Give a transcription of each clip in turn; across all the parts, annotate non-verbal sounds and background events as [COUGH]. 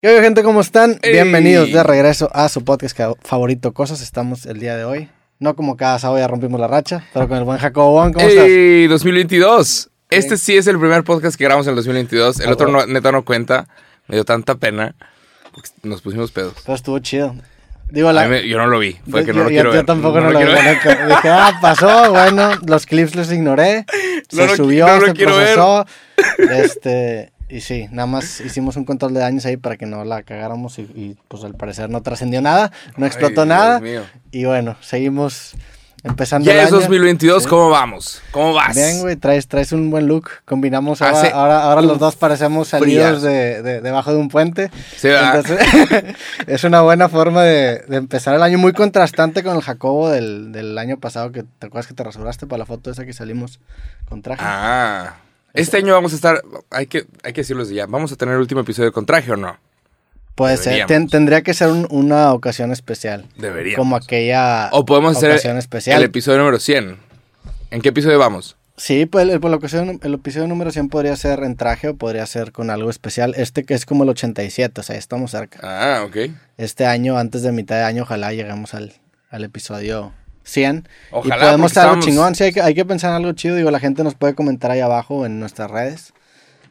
¿Qué onda, gente? ¿Cómo están? Bienvenidos de regreso a su podcast favorito, Cosas. Estamos el día de hoy. No como cada sábado ya rompimos la racha, pero con el buen Jacobo Juan, ¿cómo ¡Ey! 2022. Este sí es el primer podcast que grabamos en el 2022. El otro no, neta no cuenta. Me dio tanta pena. Porque nos pusimos pedos. Pero estuvo chido. Digo, la, me, yo no lo vi. Fue yo, que no yo, lo quiero yo ver. tampoco no no, lo vi. Dije, ah, pasó, bueno, los clips los ignoré. [LAUGHS] Se No lo- subió, no lo se ver. procesó. [LAUGHS] Este, y sí, nada más hicimos un control de daños ahí para que no la cagáramos y, y, pues al parecer no trascendió nada, no explotó Ay, nada. Dios mío. Y bueno, seguimos empezando Ya el es año. 2022, Sí. ¿cómo vamos? ¿Cómo vas? Bien, güey, traes, traes un buen look. Combinamos ahora, Hace ahora, ahora los dos parecemos salidos de- debajo de un puente. Sí, ¿verdad? Entonces, [LAUGHS] es una buena forma de, de empezar el año muy contrastante con el Jacobo del, del año pasado, que te acuerdas que te rasuraste para la foto esa que salimos con traje. Ah. Este año vamos a estar. Hay que, hay que decirlo desde ya. ¿Vamos a tener el último episodio con traje o no? Puede ser. Ten- tendría que ser un- una ocasión especial. Deberíamos. Como aquella O podemos hacer ocasión especial. el episodio número 100. ¿En qué episodio vamos? Sí, pues el, pues, la ocasión- el episodio número 100 podría ser en traje o podría ser con algo especial. Este que es como el 87, o sea, estamos cerca. Ah, ok. este año, antes de mitad de año, ojalá lleguemos al, al episodio 100. Ojalá, y podemos hacer algo estamos- chingón. Sí, hay que, hay que pensar en algo chido. Digo, la gente nos puede comentar ahí abajo en nuestras redes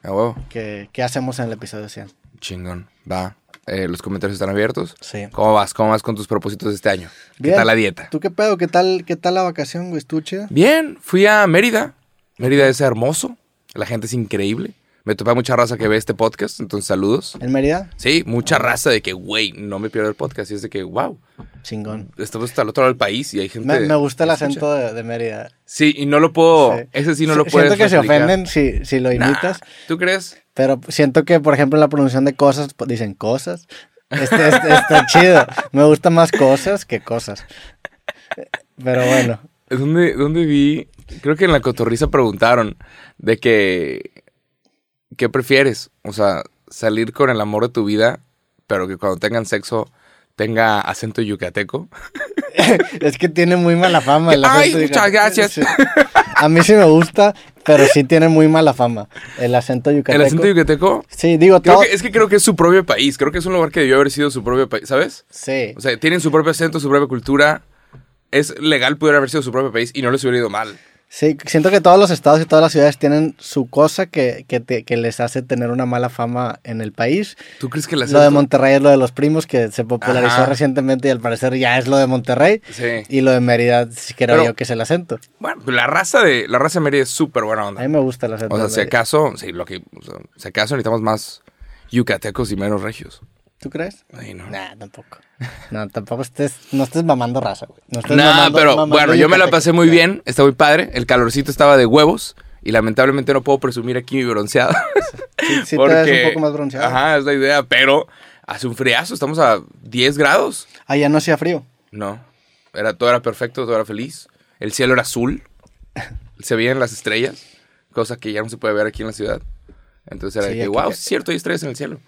A huevo. que, qué hacemos en el episodio 100. Chingón. Va. Eh, los comentarios están abiertos. Sí. ¿Cómo vas? ¿Cómo vas con tus propósitos de este año? ¿Qué tal la dieta? ¿Tú qué pedo? ¿Qué tal, qué tal la vacación, güey? Bien, fui a Mérida. Mérida es hermoso. La gente es increíble. Me topé a mucha raza que ve este podcast, entonces saludos. ¿En Mérida? Sí, mucha raza de que, güey, no me pierdo el podcast. Y es de que, wow, Chingón. estamos hasta el otro lado del país y hay gente. Me, me gusta el acento de, de Mérida. Sí, y no lo puedo. Sí. Ese sí no lo Si- puedes. Siento que se ofenden si, si lo Nah, imitas. ¿Tú crees? Pero siento que, por ejemplo, en la pronunciación de cosas, pues, dicen cosas. Este, este- está [LAUGHS] chido. Me gusta más cosas que cosas. Pero bueno. ¿Dónde, ¿Dónde vi? Creo que en la cotorriza preguntaron de que. ¿Qué prefieres? O sea, salir con el amor de tu vida, pero que cuando tengan sexo tenga acento yucateco. [LAUGHS] Es que tiene muy mala fama. el Ay, acento muchas yucateco. gracias. Sí. A mí sí me gusta, pero sí tiene muy mala fama. El acento yucateco. ¿El acento yucateco? Sí, digo Creo todo. que, es que creo que es su propio país. Creo que es un lugar que debió haber sido su propio país, ¿sabes? Sí. O sea, tienen su propio acento, su propia cultura. Es legal poder haber sido su propio país y no les hubiera ido mal. Sí, siento que todos los estados y todas las ciudades tienen su cosa que, que, te- que les hace tener una mala fama en el país. ¿Tú crees que el Lo de Monterrey es lo de los primos, que se popularizó Ajá. recientemente y al parecer ya es lo de Monterrey. Sí. Y lo de Mérida, sí creo yo que es el acento. Bueno, pues la raza de la raza de Mérida es súper buena onda. A mí me gusta el acento. O sea, de si acaso, sí, lo que, o sea, si acaso necesitamos más yucatecos y menos regios. ¿Tú crees? Ay, no. Nah, tampoco. No, tampoco estés, no estés mamando raza, güey. No estés Nah, mamando- pero mamando bueno, yo me la pasé muy bien, está muy padre, el calorcito estaba de huevos y lamentablemente no puedo presumir aquí mi bronceado. [LAUGHS] Sí, sí te ves un poco más bronceado. Ajá, es la idea, pero hace un friazo, estamos a 10 grados. Allá no hacía frío. No, era, todo era perfecto, todo era feliz. El cielo era azul, se veían las estrellas, cosa que ya no se puede ver aquí en la ciudad. Entonces era Sí, de que, wow, es cierto, hay estrellas en el cielo.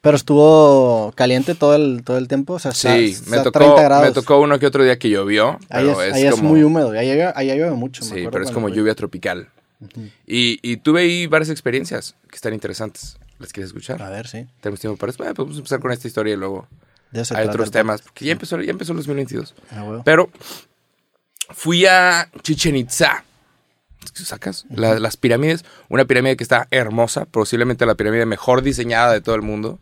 Pero estuvo caliente todo el, todo el tiempo. O sea, Sí, está me tocó, 30 grados. me tocó uno que otro día que llovió, Ahí, pero es, es, ahí es como, muy húmedo. Llueve, allá llueve mucho. Sí, pero es como lluvia tropical. y, y tuve ahí varias experiencias que están interesantes. ¿Las quieres escuchar? A ver, sí. Tenemos tiempo para eso. Bueno, pues vamos a empezar con esta historia y luego hay otros temas. Porque ya empezó, ya empezó el 2022. Ah, huevo. Pero fui a Chichen Itza. ¿Sacas? La- las pirámides. Una pirámide que está hermosa. Posiblemente la pirámide mejor diseñada de todo el mundo.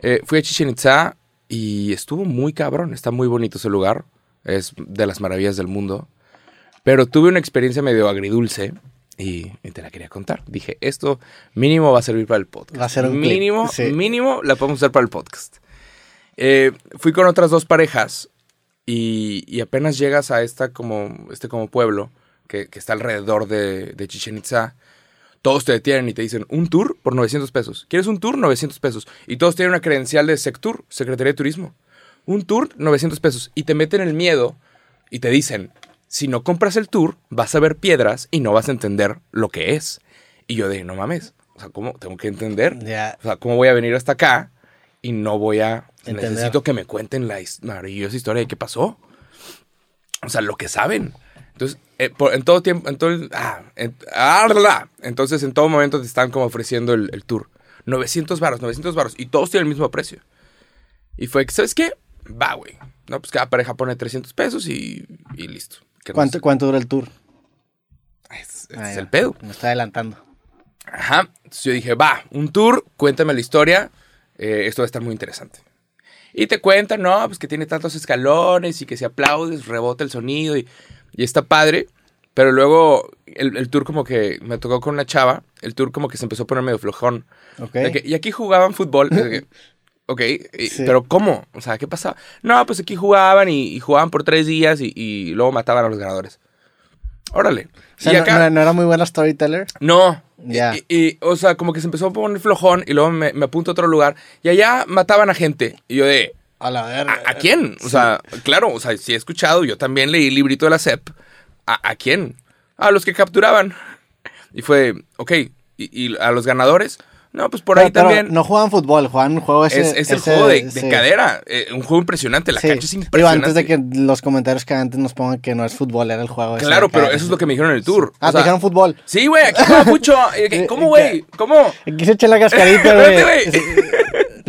Eh, fui a Chichen Itza y estuvo muy cabrón. Está muy bonito ese lugar. Es de las maravillas del mundo. Pero tuve una experiencia medio agridulce y, y te la quería contar. Dije, esto mínimo va a servir para el podcast. Va a ser un mínimo, sí. mínimo la podemos usar para el podcast. Eh, fui con otras dos parejas y, y apenas llegas a esta como, este como pueblo que, que está alrededor de, de Chichen Itza, todos te detienen y te dicen, un tour por 900 pesos. ¿Quieres un tour? 900 pesos. Y todos tienen una credencial de Sectur, Secretaría de Turismo. Un tour, 900 pesos. Y te meten el miedo y te dicen, si no compras el tour, vas a ver piedras y no vas a entender lo que es. Y yo de, no mames, o sea, ¿cómo tengo que entender? O sea, ¿cómo voy a venir hasta acá y no voy a... Entender. Necesito que me cuenten la maravillosa historia de qué pasó. O sea, lo que saben. Entonces, eh, por- en todo tiempo, en todo el- ah, en- ah, entonces en todo momento te están como ofreciendo el, el tour. 900 varos, 900 varos. Y todos tienen el mismo precio. Y fue, que, ¿sabes qué? Va, güey. No, pues cada pareja pone 300 pesos y, y listo. No ¿Cuánto, sé. ¿Cuánto dura el tour? Es, es Ah, el ya. pedo. Me está adelantando. Ajá. Entonces yo dije, va, un tour, cuéntame la historia. eh, esto va a estar muy interesante. Y te cuentan, no, pues que tiene tantos escalones y que si aplaudes, rebota el sonido y, y está padre. Pero luego el, el tour como que me tocó con una chava, el tour como que se empezó a poner medio flojón. Ok. De que- y aquí jugaban fútbol. que, [LAUGHS] ok, y- Sí. pero ¿cómo? O sea, ¿qué pasaba? No, pues aquí jugaban y, y jugaban por tres días y, y luego mataban a los ganadores. Órale. O sea, y no- acá, no, no era muy buena storyteller. no. Ya. Y, y- o sea, como que se empezó a poner flojón y luego me, me apunto a otro lugar y allá mataban a gente. Y yo de, A la verga. ¿a, a quién? O sea, claro, o sea, sí he escuchado, yo también leí el librito de la SEP. ¿A, a quién? A los que capturaban. Y fue, ok, ¿y, y a los ganadores? No, pues por Pero- ahí pero también. No juegan fútbol, juegan un juego ese. es, es el ese- juego de, de sí. cadera, eh, un juego impresionante, la Sí. cancha es impresionante. antes de que los comentarios que antes nos pongan que no es fútbol, era el juego Claro, pero cadera. eso es lo que me dijeron en el tour. Ah, O te dijeron fútbol. Sí, güey, aquí juega mucho. ¿Cómo, [LAUGHS] güey? ¿Cómo? Aquí se echa la [LAUGHS] cascarita, güey.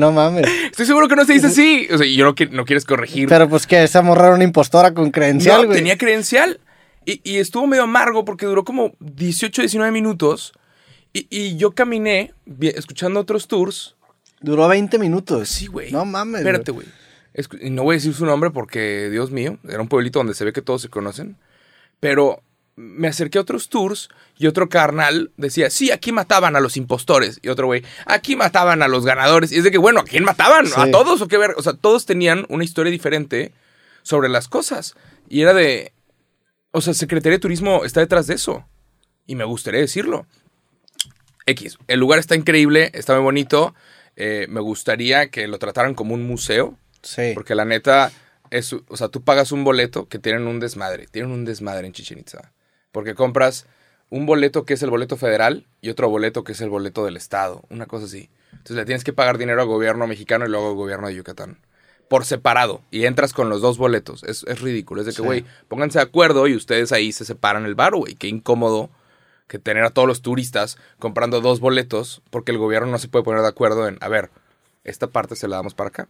No mames. Estoy seguro que no se dice así. O sea, yo no, no quieres corregir. Pero pues que esa morra era una impostora con credencial, no, güey. tenía credencial. Y, y estuvo medio amargo porque duró como 18, 19 minutos. Y, y yo caminé escuchando otros tours. Duró 20 minutos. Sí, güey. No mames. Espérate, güey. no voy a decir su nombre porque, Dios mío, era un pueblito donde se ve que todos se conocen. Pero me acerqué a otros tours y otro carnal decía, sí, aquí mataban a los impostores. Y otro güey, aquí mataban a los ganadores. Y es de que, bueno, ¿a quién mataban? ¿A todos o qué ver? O sea, todos tenían una historia diferente sobre las cosas. Y era de, o sea, Secretaría de Turismo está detrás de eso. Y me gustaría decirlo. X, el lugar está increíble, está muy bonito. eh, me gustaría que lo trataran como un museo. Sí. Porque la neta, es, o sea, tú pagas un boleto que tienen un desmadre. Tienen un desmadre en Chichen Itza. Porque compras un boleto que es el boleto federal y otro boleto que es el boleto del estado. Una cosa así. Entonces le tienes que pagar dinero al gobierno mexicano y luego al gobierno de Yucatán. Por separado. Y entras con los dos boletos. Es, es ridículo. Es de que, Sí. güey, pónganse de acuerdo y ustedes ahí se separan el bar, güey. Qué incómodo que tener a todos los turistas comprando dos boletos porque el gobierno no se puede poner de acuerdo en, a ver, esta parte se la damos para acá.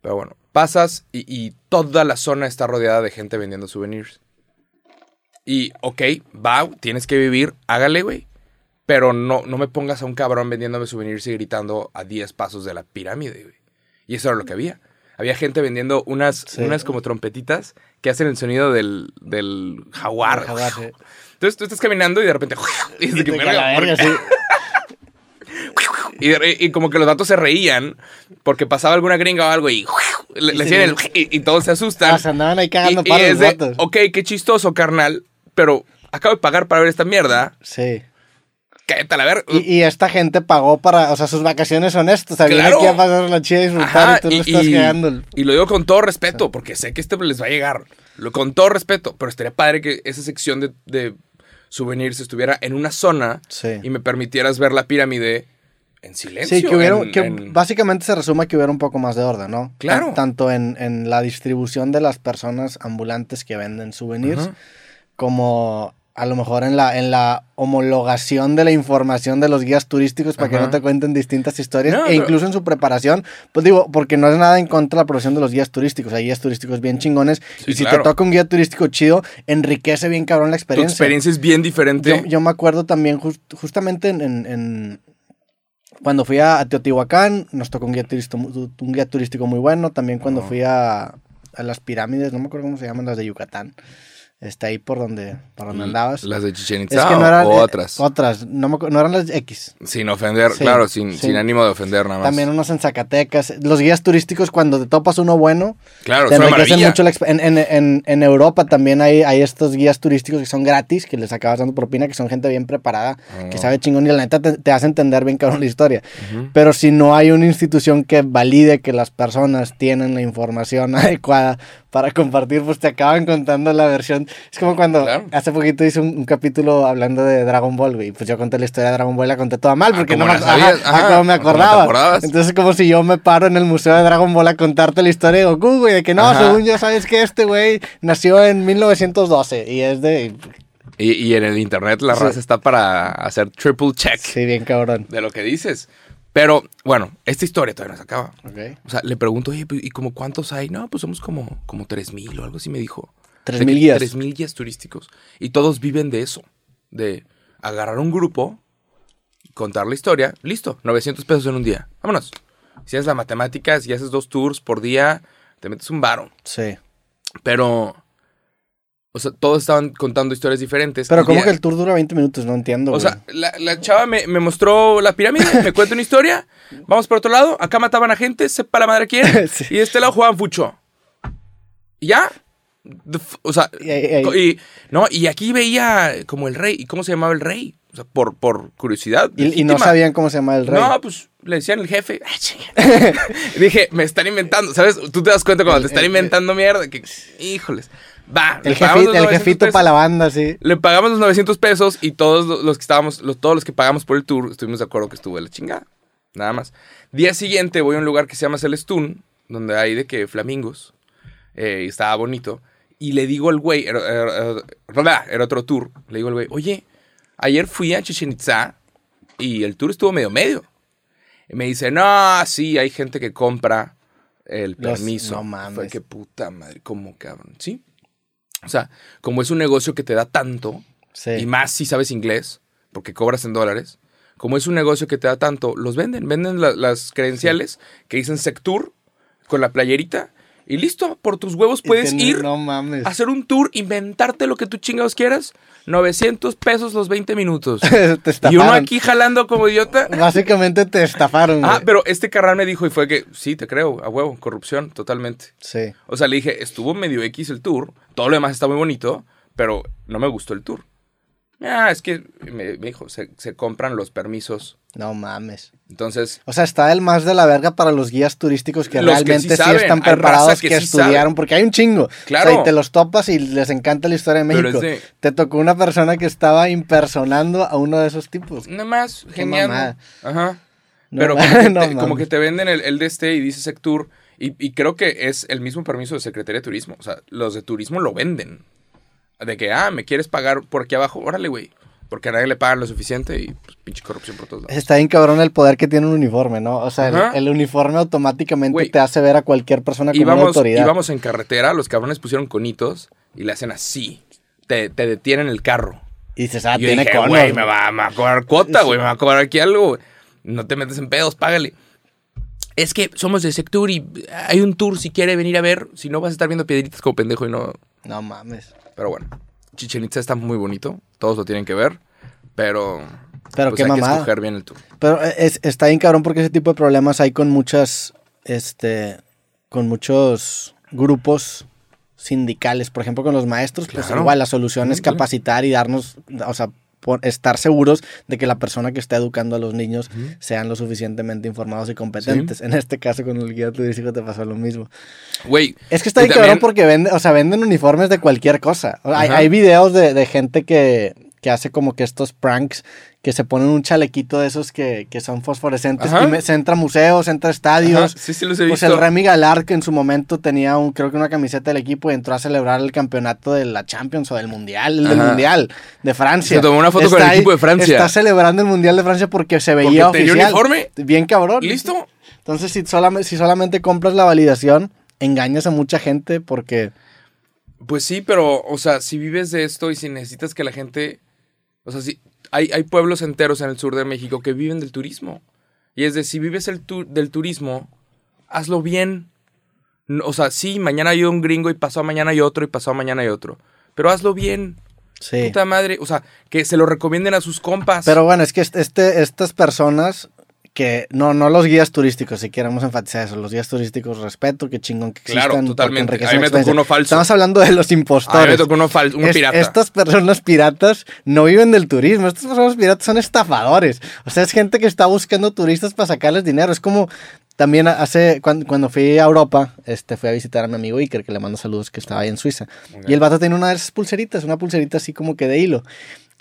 Pero bueno, pasas y, y toda la zona está rodeada de gente vendiendo souvenirs. Y, ok, va, tienes que vivir, hágale, güey. Pero no, no me pongas a un cabrón vendiéndome souvenirs y gritando a 10 pasos de la pirámide, güey. Y eso era lo que había. Había gente vendiendo unas, Sí. unas como trompetitas que hacen el sonido del, del jaguar. Jaguar, sí. Entonces tú estás caminando y de repente... Y, como que los datos se reían porque pasaba alguna gringa o algo y [LAUGHS] le, le hacían el [LAUGHS] y, todos se asustan. Ah, se andaban ahí cagando y, y para es los de, ok, qué chistoso, carnal, pero acabo de pagar para ver esta mierda. Sí. Cállate a ver. Y, y esta gente pagó para, o sea, sus vacaciones son esto. O sea, viene Claro. aquí a pasar la chida y disfrutar Ajá, y tú y, estás el- y lo digo con todo respeto, porque sé que este les va a llegar. Lo, con todo respeto, pero estaría padre que esa sección de, de souvenirs estuviera en una zona Sí. y me permitieras ver la pirámide en silencio. Sí, que hubiera, en- que en- básicamente se resume que hubiera un poco más de orden, ¿no? Claro. Tan- Tanto en, en la distribución de las personas ambulantes que venden souvenirs, Ajá. Como a lo mejor en la, en la homologación de la información de los guías turísticos para que no te cuenten distintas historias, No, e pero- incluso en su preparación, pues digo, porque no es nada en contra de la profesión de los guías turísticos, hay guías turísticos bien chingones, Sí, y si claro. te toca un guía turístico chido, enriquece bien cabrón la Tu experiencia. experiencia es bien diferente. Yo, yo me acuerdo también jus- justamente en, en- en- cuando fui a, Teotihuacán, nos tocó un guía, turístico, mu- un guía turístico muy bueno. También cuando Oh. fui a, a las pirámides, no me acuerdo cómo se llaman, las de Yucatán. Está ahí por donde, por donde andabas. Las de Chichen es Itza que no o- eran o eh, otras. Otras, no, me no eran las X. Sin ofender, Sí, claro, sin, sí. sin ánimo de ofender nada más. También unos en Zacatecas. Los guías turísticos, cuando te topas uno bueno, claro, te enriquecen mucho la en, en, en, en Europa también hay, hay estos guías turísticos que son gratis, que les acabas dando propina, que son gente bien preparada, que Oh. sabe chingón y la neta te, te hace entender bien cabrón la historia. Pero si no hay una institución que valide que las personas tienen la información [LAUGHS] adecuada para compartir, pues te acaban contando la versión. Es como cuando Claro. hace poquito hice un, un capítulo hablando de Dragon Ball, güey. Pues yo conté la historia de Dragon Ball y la conté toda mal Ah, porque no sabías, ajá, ajá, ah, como me acordaba. Entonces es como si yo me paro en el museo de Dragon Ball a contarte la historia de Goku, güey, de que no, Ajá. según yo sabes que este güey nació en 1912 y es de... Y, y en el internet la Sí. raza está para hacer triple check Sí, bien cabrón. de lo que dices. Pero, bueno, esta historia todavía no se acaba. O sea, le pregunto, oye, pues, ¿y como cuántos hay? No, pues somos como, como 3.000 o algo así me dijo. Tres O sea, mil que guías. 3.000 guías turísticos. Y todos viven de eso. De agarrar un grupo, contar la historia, listo, 900 pesos en un día. Vámonos. Si haces la matemática, si haces dos tours por día, te metes un varo. Sí. Pero, o sea, todos estaban contando historias diferentes. Pero como que el tour dura 20 minutos, no entiendo. O güey. sea, la, la chava me, me mostró la pirámide, me cuenta una historia, [LAUGHS] vamos por otro lado, acá mataban a gente, sepa la madre quién, [LAUGHS] Sí. y de este lado jugaban fucho. ¿Y ya? O sea, Y no, y aquí veía como el rey, ¿y cómo se llamaba el rey? O sea, por, por curiosidad. y, no sabían cómo se llama el rey. No, pues le decían el jefe. Ah. [LAUGHS] Dije, me están inventando, ¿sabes? Tú te das cuenta cuando te están inventando mierda, que, híjoles. Va, el jefi- los el 900 jefito para la banda, sí. Le pagamos los 900 pesos y todos lo- los que estábamos, los- todos los que pagamos por el tour, estuvimos de acuerdo que estuvo de la chingada. Nada más. Día siguiente voy a un lugar que se llama Celestún, donde hay de que flamingos. eh, y estaba bonito. Y le digo al güey, era, era- era- era otro tour. Le digo al güey, oye, ayer fui a Chichen Itza y el tour estuvo medio medio. Y me dice, no, sí, hay gente que compra el Los- permiso. no mames. Fue que puta madre, ¿cómo cabrón? ¿Sí? O sea, como es un negocio que te da tanto, Sí. y más si sabes inglés, porque cobras en dólares, como es un negocio que te da tanto, los venden. Venden la- las credenciales que dicen Sectour con la playerita y listo, por tus huevos puedes tener- ir, No mames. hacer un tour, inventarte lo que tú chingados quieras. 900 pesos los 20 minutos. [LAUGHS] te y uno aquí jalando como idiota. Básicamente te estafaron, Ah, pero este carnal me dijo y fue que, sí, te creo, a huevo, corrupción, totalmente. Sí. O sea, le dije, estuvo medio X el tour, todo lo demás está muy bonito, pero no me gustó el tour. Ah, es que me, me dijo, se, se compran los permisos. No mames. Entonces, O sea, está el más de la verga para los guías turísticos que realmente sí sí, saben, están preparados, que que, sí estudiaron, porque hay un chingo. Claro. O sea, y te los topas y les encanta la historia de México. Te tocó una persona que estaba impersonando a uno de esos tipos. nada más, genial. Ajá. No Pero como que, no te, como que te venden el, el de este y dice Sectour, y, y creo que es el mismo permiso de Secretaría de Turismo. O sea, los de turismo lo venden. De que, ah, ¿me quieres pagar por aquí abajo? Órale, güey. Porque a nadie le pagan lo suficiente y pues, pinche corrupción por todos lados. Está bien cabrón el poder que tiene un uniforme, ¿no? O sea, el, uniforme automáticamente te hace ver a cualquier persona como una íbamos, autoridad. íbamos en carretera, los cabrones pusieron conitos y le hacen así. Te, te detienen el carro. Y dices, ah, Y yo tiene dije, güey, me va, me va a cobrar cuota, güey, me va a cobrar aquí algo. güey. No te metes en pedos, págale. Es que somos de Sectur y hay un tour si quiere venir a ver. Si no, vas a estar viendo piedritas como pendejo y no. No mames. Pero bueno, Chichen Itza está muy bonito. Todos lo tienen que ver. Pero. Pero pues qué hay que mamada. escoger bien el tour. Pero es, está bien cabrón porque ese tipo de problemas hay con muchas, este, con muchos grupos sindicales. Por ejemplo, con los maestros, pues Claro. igual la solución es capacitar y darnos, o sea, estar seguros de que la persona que está educando a los niños sean lo suficientemente informados y competentes. En este caso, con el guía turístico te pasó lo mismo. Güey. Es que está bien cabrón también- porque venden, o sea, venden uniformes de cualquier cosa. Hay, videos de, de gente que, que hace como que estos pranks, que se ponen un chalequito de esos que, que son fosforescentes Ajá. y me- se entra a museos, se entra a estadios. Ajá, sí, sí los he Pues visto. el Remy Galar, que en su momento tenía un, creo que una camiseta del equipo y entró a celebrar el campeonato de la Champions o del Mundial, el del. Mundial de Francia. Se tomó una foto con el equipo de Francia. Está celebrando el Mundial de Francia porque se Porque veía tenía oficial. uniforme. Bien cabrón. ¿Listo? Entonces, si solamente, si solamente compras la validación, engañas a mucha gente porque... Pues sí, pero, o sea, si vives de esto y si necesitas que la gente. O sea, si hay, hay pueblos enteros en el sur de México que viven del turismo. Y es de, si vives el tu- del turismo, hazlo bien. O sea, sí, mañana hay un gringo y pasado mañana hay otro y pasado mañana hay otro. Pero hazlo bien. Sí. Puta madre. O sea, que se lo recomienden a sus compas. Pero bueno, es que este- estas personas que no, no los guías turísticos, si queremos enfatizar eso, los guías turísticos respeto, que chingón que existan. Claro, totalmente. A mí me tocó uno falso. Estamos hablando de los a mí impostores. me tocó uno, fal- un Es- pirata. Estas personas piratas no viven del turismo. Estas personas piratas son estafadores. O sea, es gente que está buscando turistas para sacarles dinero. Es como también hace, cuando, cuando fui a Europa, este, fui a visitar a mi amigo Iker, que le mando saludos, que estaba ahí en Suiza. Y el vato tiene una de esas pulseritas, una pulserita así como que de hilo.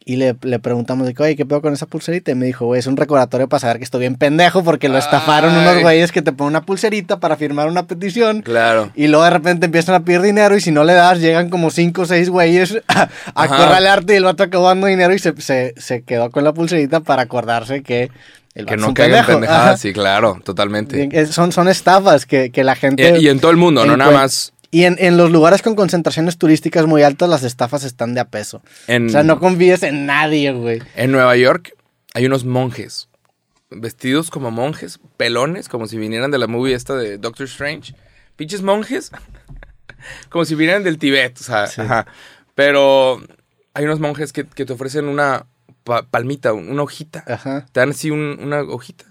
Y le, le preguntamos, de que, oye, ¿qué pedo con esa pulserita? Y me dijo, güey, es un recordatorio para saber que estoy bien pendejo porque lo estafaron unos güeyes que te ponen una pulserita para firmar una petición. Claro. Y luego de repente empiezan a pedir dinero y si no le das, llegan como cinco o seis güeyes [LAUGHS] a, a acorralarte y el vato acabó dando dinero y se, se, se quedó con la pulserita para acordarse que el Que no caigan pendejadas, sí, claro, totalmente. Eh, Son, son estafas que, que la gente... Y, y en todo el mundo, no nada más Y en, en los lugares con concentraciones turísticas muy altas, las estafas están de a peso. en, O sea, no confíes en nadie, güey. en Nueva York. Hay unos monjes vestidos como monjes, pelones, como si vinieran de la movie esta de Doctor Strange. Pinches monjes, [LAUGHS] como si vinieran del Tibet, o sea, Sí. ajá. Pero hay unos monjes que, que te ofrecen una pa- palmita, un- una hojita. Ajá. Te dan así un- una hojita.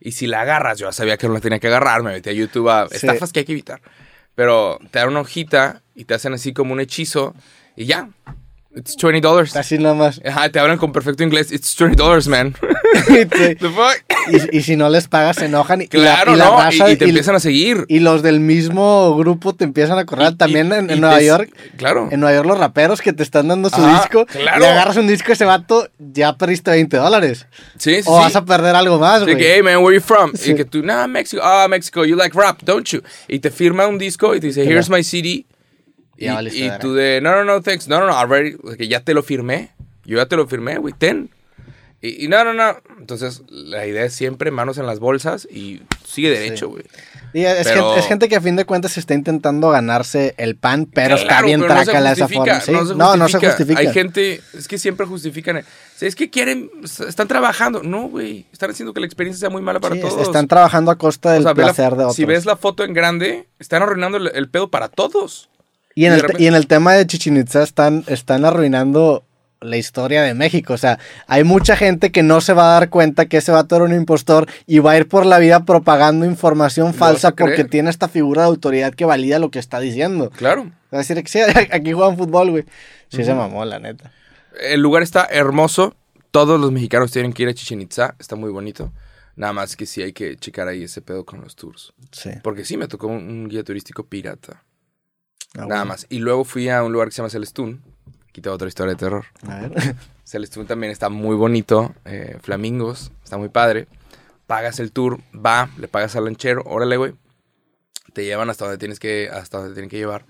Y si la agarras, yo ya sabía que no la tenía que agarrar, me metí a YouTube a Sí. estafas que hay que evitar. Pero te dan una hojita y te hacen así como un hechizo y ya. It's $20 dollars. Así nada más. Ajá, te hablan con perfecto inglés. It's $20 dollars, man. [LAUGHS] Sí. [LAUGHS] The fuck? y, y si no les pagas, se enojan. Y, Claro, y la, y la ¿no? raza- y, y te y- empiezan a seguir. y los del mismo grupo te empiezan a correr. Y- También y- en, en y Nueva te- York. Claro. En Nueva York los raperos que te están dando su Ajá, disco. claro. Y agarras un disco de ese vato, ya perdiste 20 dólares. Sí, sí, O sí. vas a perder algo más, güey. que, hey man, where you from? Sí. Y que tú, nah, Mexico. Ah, Mexico, you like rap, don't you? Y te firma un disco y te dice, here's my CD. Y, y verga. tú de, no, no, no, thanks. No, no, no, already. Que ya te lo firmé. Yo ya te lo firmé, güey, ten. Y, y no, no, no. Entonces, la idea es siempre manos en las bolsas y sigue derecho, güey. Es, Pero- gente, es gente que a fin de cuentas está intentando ganarse el pan, pero está Claro, bien pero no trácala esa forma. ¿sí? No, se No, no se justifica. Hay gente, es que siempre justifican. o sea, Es que quieren, están trabajando. No, güey. Están haciendo que la experiencia sea muy mala para Sí, todos. están trabajando a costa del O sea, ve la- placer de otros. Si ves la foto en grande, están arruinando el, el pedo para todos. y, en y el, te- repente- y en el tema de Chichen Itza están, están arruinando la historia de México. O sea, hay mucha gente que no se va a dar cuenta que ese vato era un impostor y va a ir por la vida propagando información falsa porque tiene esta figura de autoridad que valida lo que está diciendo. Claro. Va a decir que sí, [LAUGHS] aquí juegan fútbol, güey. Sí se mamó, la neta. El lugar está hermoso. Todos los mexicanos tienen que ir a Chichen Itza. Está muy bonito. Nada más que sí hay que checar ahí ese pedo con los tours. Sí. Porque sí me tocó un, un guía turístico pirata. Ah, Nada bueno. más. Y luego fui a un lugar que se llama Celestún. Quita otra historia de terror. A ver. [LAUGHS] Celestún también está muy bonito. eh, flamingos, está muy padre. Pagas el tour, va, le pagas al lanchero, órale, güey. Te llevan hasta donde tienes que, hasta donde tienen que llevar.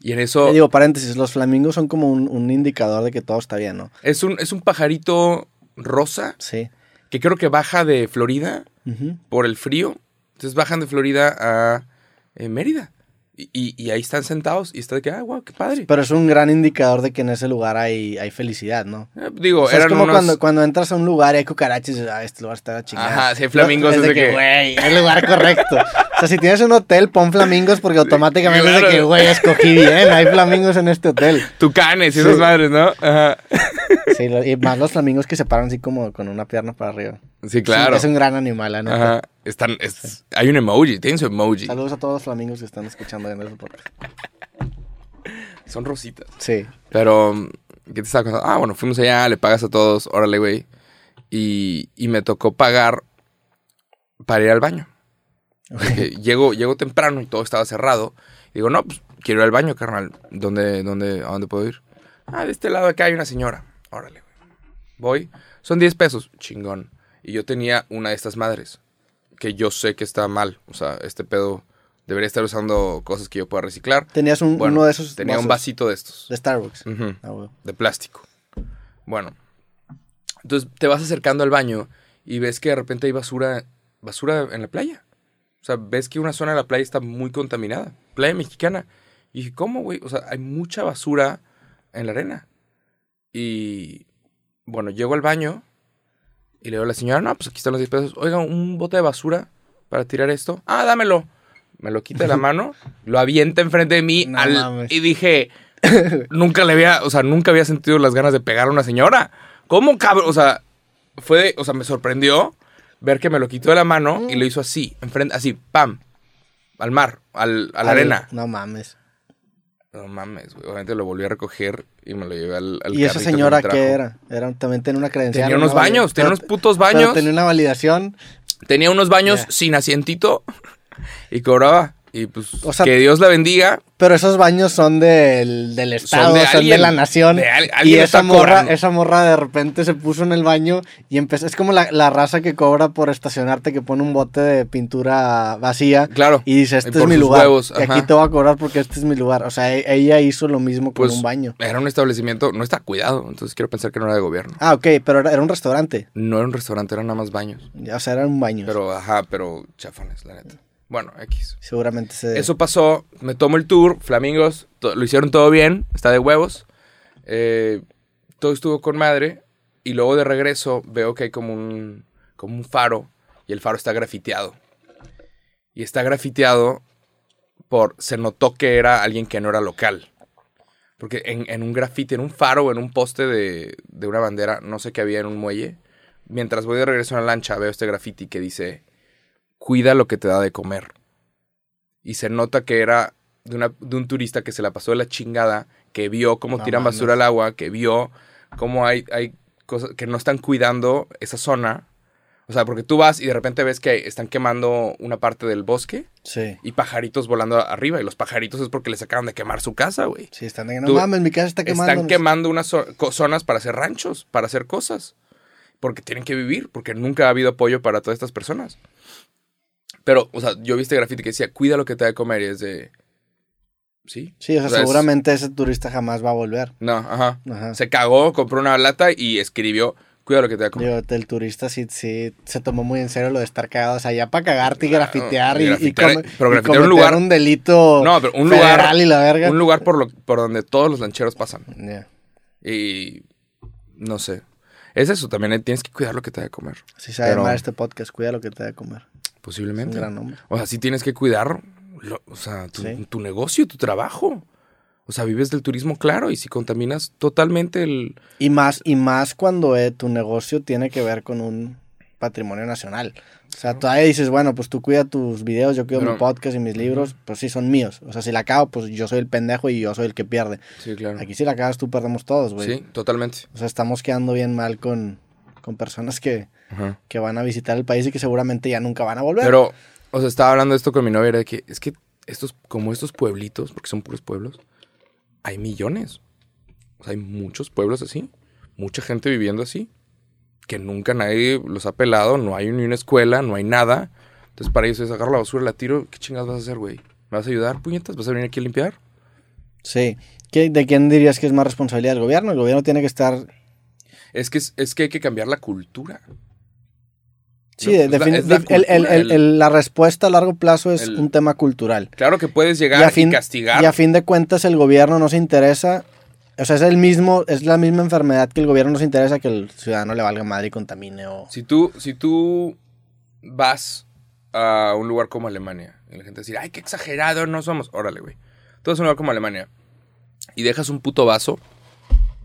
Y en eso Te digo, paréntesis, los flamingos son como un, un indicador de que todo está bien, ¿no? es un, es un pajarito rosa Sí. que creo que baja de Florida por el frío. Entonces bajan de Florida a eh, Mérida. Y, y- ahí están sentados y está de que, ah, wow, qué padre. Pero es un gran indicador de que en ese lugar hay, hay felicidad, ¿no? Eh, digo, O sea, es como unos- cuando, cuando entras a un lugar y hay cucarachas y dices, ah, este lugar está chingado. Ajá, sí hay flamingos, Es de es de que, que- güey, es el lugar correcto. O sea, si tienes un hotel, pon flamingos porque [LAUGHS] automáticamente es de Claro. que, güey, escogí bien, hay flamingos en este hotel. tucanes y Sí. esas madres, ¿no? Ajá. [LAUGHS] Sí, y más los flamingos que se paran así como con una pierna para arriba. Sí, claro. Es un gran animal, neta. Ajá. Están, es- hay un emoji, tienen su emoji. Saludos a todos los flamingos que están escuchando en ese podcast. [LAUGHS] Son rositas. Sí. Pero, ¿qué te estaba contando? Ah, bueno, fuimos allá, le pagas a todos, órale, güey. Y, y me tocó pagar para ir al baño. Llego, llego temprano y todo estaba cerrado. Y digo, no, pues quiero ir al baño, carnal. ¿Dónde, dónde, ¿A dónde puedo ir? Ah, de este lado acá hay una señora. Órale, güey. Voy. Son 10 pesos. Chingón. Y yo tenía una de estas madres. Que yo sé que está mal. O sea, este pedo debería estar usando cosas que yo pueda reciclar. Tenías un, Bueno, uno de esos Tenía un vasito de estos. de Starbucks. Ah, de plástico. Bueno. Entonces te vas acercando al baño y ves que de repente hay basura, basura en la playa. O sea, ves que una zona de la playa está muy contaminada. Playa mexicana. Y dije, ¿cómo, güey? O sea, hay mucha basura en la arena. Y bueno, llego al baño y le digo a la señora, no, pues aquí están los 10 pesos. Oiga, un bote de basura para tirar esto. Ah, dámelo. Me lo quita de la [LAUGHS] mano, lo avienta enfrente de mí No al- y dije, [LAUGHS] nunca le había, o sea, nunca había sentido las ganas de pegar a una señora. ¿Cómo, cabrón? O sea, fue, o sea, me sorprendió ver que me lo quitó de la mano y lo hizo así, enfrente, así, pam, al mar, al, a la Al- arena. No mames. No mames, güey. Obviamente lo volví a recoger y me lo llevé al, al ¿Y esa que señora qué era? era? También tenía una credencial. Tenía unos baños, tenía unos putos pero baños. tenía una validación. Tenía unos baños sin asientito [LAUGHS] y cobraba Y pues O sea- que Dios la bendiga. Pero esos baños son del, del Estado, son de alguien, la nación. de al- y esa morra, cobrando. esa morra de repente se puso en el baño y empezó. Es como la, la raza que cobra por estacionarte, que pone un bote de pintura vacía. Claro. Y dice, este es mi lugar. huevos, y aquí te voy a cobrar porque este es mi lugar. O sea, e- ella hizo lo mismo con Pues un baño. era un establecimiento, no está cuidado, entonces quiero pensar que no era de gobierno. Ah, ok, pero era, era un restaurante. No era un restaurante, eran nada más baños. O sea, era un baño. Pero, ajá, pero chafones, la neta. Bueno, X. Seguramente se... Eso pasó, me tomo el tour, Flamingos, lo hicieron todo bien, está de huevos. Eh, todo estuvo con madre. Y luego de regreso veo que hay como un, como un faro y el faro está grafiteado. Y está grafiteado por... Se notó que era alguien que no era local. Porque en, en un grafite, en un faro en un poste de, de una bandera, no sé qué había en un muelle. Mientras voy de regreso en la lancha veo este graffiti que dice, cuida lo que te da de comer. Y se nota que era de, una- de un turista que se la pasó de la chingada, que vio cómo No tiran basura al agua, que vio cómo hay, hay cosas que no están cuidando esa zona. O sea, porque tú vas y de repente ves que están quemando una parte del bosque Sí. y pajaritos volando arriba. Y los pajaritos es porque les acaban de quemar su casa, güey. Sí, están de que no Tú- mames, mi casa está quemando. Están quemando unas zonas para hacer ranchos, para hacer cosas. Porque tienen que vivir, porque nunca ha habido apoyo para todas estas personas. Pero, o sea, yo vi este grafiti que decía, cuida lo que te da de comer. Y es de. Sí. Sí, o sea, O sea, es- seguramente ese turista jamás va a volver. No, ajá. Ajá. Se cagó, compró una lata y escribió, cuida lo que te da de comer. Digo, el turista sí, sí se tomó muy en serio lo de estar cagado. O sea, ya para cagarte y grafitear y y, y, grafitear, come- pero y grafitear un lugar- un delito No, pero un lugar. y la verga. Un lugar por, lo, por donde todos los lancheros pasan. Y. No sé. Es eso, también tienes que cuidar lo que te da de comer. Va a Pero- este podcast, cuida lo que te da de comer. Un Posiblemente. gran. O sea, sí tienes que cuidar, lo- o sea, tu, Sí. tu negocio, tu trabajo. O sea, vives del turismo, claro, y si contaminas totalmente el... Y más, y más cuando eh, tu negocio tiene que ver con un patrimonio nacional. O sea, todavía dices, bueno, pues tú cuida tus videos, yo cuido Pero- mi podcast y mis libros, pues sí, son míos. O sea, si la cago, pues yo soy el pendejo y yo soy el que pierde. Sí, claro. Aquí si la cagas tú, perdemos todos, güey. Sí, totalmente. O sea, estamos quedando bien mal con, con personas que, Ajá. que van a visitar el país y que seguramente ya nunca van a volver. Pero, o sea, estaba hablando de esto con mi novia, era de que es que estos, como estos pueblitos, porque son puros pueblos, hay millones. O sea, hay muchos pueblos así, mucha gente viviendo así, que nunca nadie los ha pelado, no hay ni una escuela, no hay nada. Entonces, para ellos es agarro la basura, la tiro, ¿qué chingados vas a hacer, güey? ¿Me vas a ayudar, puñetas? ¿Vas a venir aquí a limpiar? Sí. ¿Qué- ¿De quién dirías que es más responsabilidad del gobierno? El gobierno tiene que estar... Es que, es, es que hay que cambiar la cultura. Sí, No, es la- es el- el- cultura, el- el- el- la respuesta a largo plazo es un tema cultural. Claro que puedes Y llegar a y, fin- castigar. Y a fin de cuentas el gobierno no se interesa, o sea, es el mismo, es la misma enfermedad que el gobierno no se interesa que el ciudadano le valga madre y contamine o... Si tú, si tú vas a un lugar como Alemania y la gente dice, ay, qué exagerado no somos. Órale, güey. Tú vas a un lugar como Alemania y dejas un puto vaso,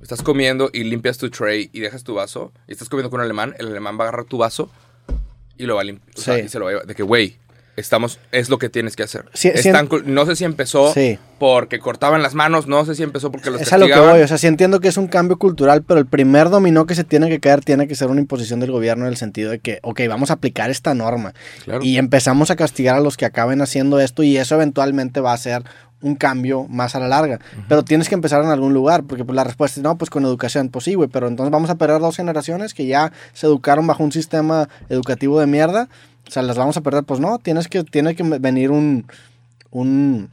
estás comiendo y limpias tu tray y dejas tu vaso y estás comiendo con un alemán, el alemán va a agarrar tu vaso y lo va a limpiar. Sí. y se lo va a llevar. De que, güey, estamos, es lo que tienes que hacer. Sí, Es sí, tan cul- no sé si empezó Sí. porque cortaban las manos, no sé si empezó porque los Es a lo que castigaban. voy, o sea, sí entiendo que es un cambio cultural, pero el primer dominó que se tiene que caer tiene que ser una imposición del gobierno en el sentido de que, ok, vamos a aplicar esta norma Claro. y empezamos a castigar a los que acaben haciendo esto y eso eventualmente va a ser un cambio más a la larga. Pero tienes que empezar en algún lugar, porque pues, la respuesta es, no, pues con educación, pues sí, güey, pero entonces vamos a perder dos generaciones que ya se educaron bajo un sistema educativo de mierda, o sea, las vamos a perder, pues no, tienes que, tiene que venir un... un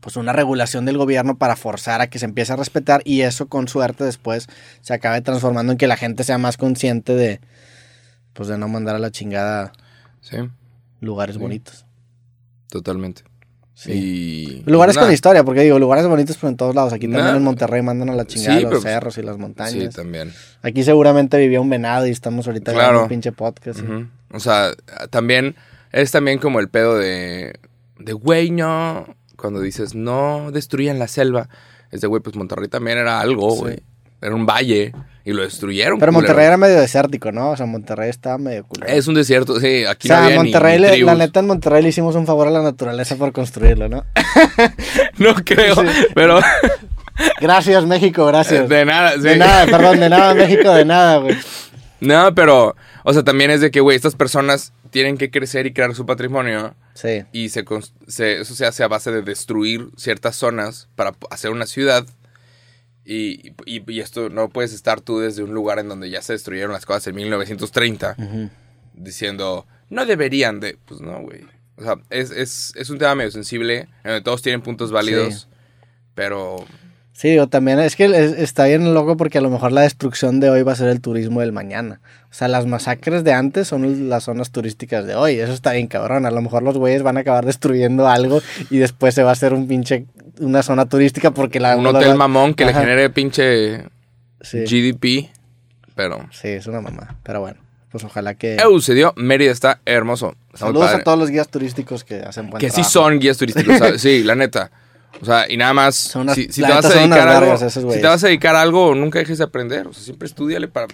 pues una regulación del gobierno para forzar a que se empiece a respetar y eso con suerte después se acabe transformando en que la gente sea más consciente de pues de no mandar a la chingada Sí, lugares Sí. bonitos. totalmente. Sí. Y Lugares nada. con historia, porque digo, lugares bonitos pues en todos lados. Aquí también Nah. en Monterrey mandan a la chingada Sí, los pero- cerros y las Sí, montañas. también. Aquí seguramente vivía un venado y estamos ahorita Claro. grabando un pinche podcast. sí. O sea, también es también como el pedo de, de güey, no. Cuando dices, no destruyan la selva. Es de, güey, pues Monterrey también era algo, Sí. güey. Era un valle y lo destruyeron. Pero culero. Monterrey era medio desértico, ¿no? O sea, Monterrey estaba medio culero. Es un desierto, sí. Aquí o sea, no había ni- Monterrey, ni la neta en Monterrey le hicimos un favor a la naturaleza por construirlo, ¿no? [LAUGHS] No creo, Sí. pero [LAUGHS] Gracias, México, gracias. de nada, sí. De nada, perdón, de nada, México, de nada, güey. No, pero, o sea, también es de que, güey, estas personas tienen que crecer y crear su patrimonio. Sí. Y se, se- eso se hace a base de destruir ciertas zonas para hacer una ciudad. Y, y- y esto no puedes estar tú desde un lugar en donde ya se destruyeron las cosas en 1930 Ujú. diciendo, no deberían de... Pues no, güey. O sea, es, es, es un tema medio sensible, en donde todos tienen puntos válidos, pero... Sí, o también es que es- está bien loco porque a lo mejor la destrucción de hoy va a ser el turismo del mañana. O sea, las masacres de antes son las zonas turísticas de hoy. Eso está bien cabrón. A lo mejor los güeyes van a acabar destruyendo algo y después se va a hacer un pinche una zona turística porque la un la- hotel mamón que Ajá. le genere pinche Sí, GDP, pero... sí, es una mamá. Pero bueno, pues ojalá que Eu, se dio, Mérida está hermoso. Está Saludos a todos los guías turísticos que hacen buen Que sí son guías turísticos, ¿sabes? sí, la neta. O sea, y nada más, Son unas- si, si te vas a dedicar a algo, si te vas a dedicar a algo, nunca dejes de aprender. O sea, siempre estudiale para...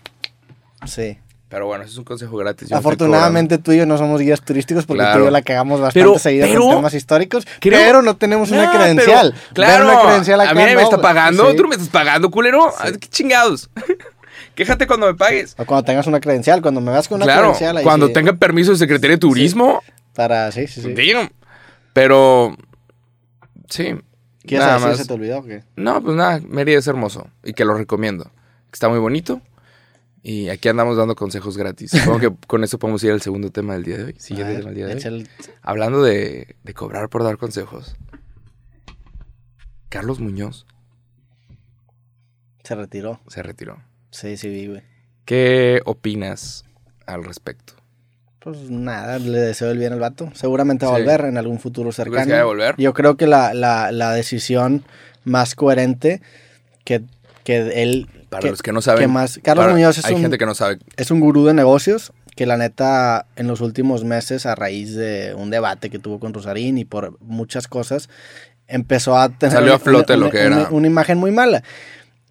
Sí. Pero bueno, ese es un consejo gratis. yo no Afortunadamente tú y yo no somos guías turísticos porque Claro. tú y yo la cagamos bastante Pero- seguido pero- con temas históricos, creo- pero no tenemos una No, credencial. pero- claro, una credencial acá, a mí nadie me no, está pagando. sí. ¿Tú no me estás pagando, culero? ¿Qué chingados? [LAUGHS] Quéjate cuando me pagues. O cuando tengas una credencial, cuando me vas con una claro, credencial ahí cuando sí, tenga permiso de Secretaría de Turismo, para sí, sí, sí. Pero, sí. ¿Quieres nada decir más. se te olvidó o qué? No, pues nada, Mérida es hermoso y que lo recomiendo. Está muy bonito y aquí andamos dando consejos gratis. Supongo que con eso podemos ir al segundo tema del día de hoy. [LAUGHS] Siguiente ver, tema del día de hoy. Hablando de, de cobrar por dar consejos. Carlos Muñoz Se retiró. se retiró. Sí, sí, vi, güey. ¿Qué opinas al respecto? Pues nada, le deseo el bien al vato. Seguramente va a Sí. volver en algún futuro cercano. que volver? Yo creo que la, la, la decisión más coherente que, que él... Para los que no saben. más- Carlos para- Muñoz es Hay un- gente que no sabe. es un gurú de negocios que la neta en los últimos meses a raíz de un debate que tuvo con Rosarín y por muchas cosas empezó a tener Salió a flote una, lo que una- era. una imagen muy mala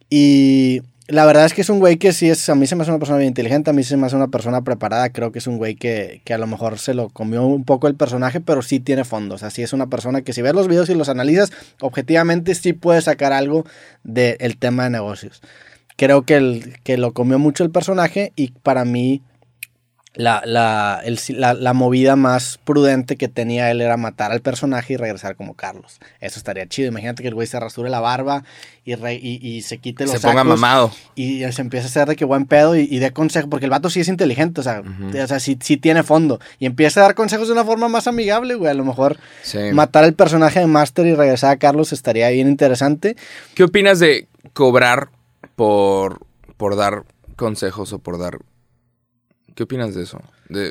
y la verdad es que es un güey que sí es a mí se me hace una persona bien inteligente a mí se me hace una persona preparada creo que es un güey que, que a lo mejor se lo comió un poco el personaje pero sí tiene fondos así es una persona que si ves los videos y los analizas objetivamente sí puede sacar algo del tema de negocios. Creo que, el, que lo comió mucho el personaje y para mí la, la, el- la, la movida más prudente que tenía él era matar al personaje y regresar como Carlos. Eso estaría chido. Imagínate que el güey se rasure la barba y, re- y, y se quite los Se ponga mamado. y se empieza a hacer de que buen pedo y, y dé consejos, porque el vato sí es inteligente, o sea, o sea sí, sí tiene fondo. Y empieza a dar consejos de una forma más amigable, güey. A lo mejor Sí. matar al personaje de Master y regresar a Carlos estaría bien interesante. ¿Qué opinas de cobrar por, por dar consejos o por dar... ¿Qué opinas de eso? De,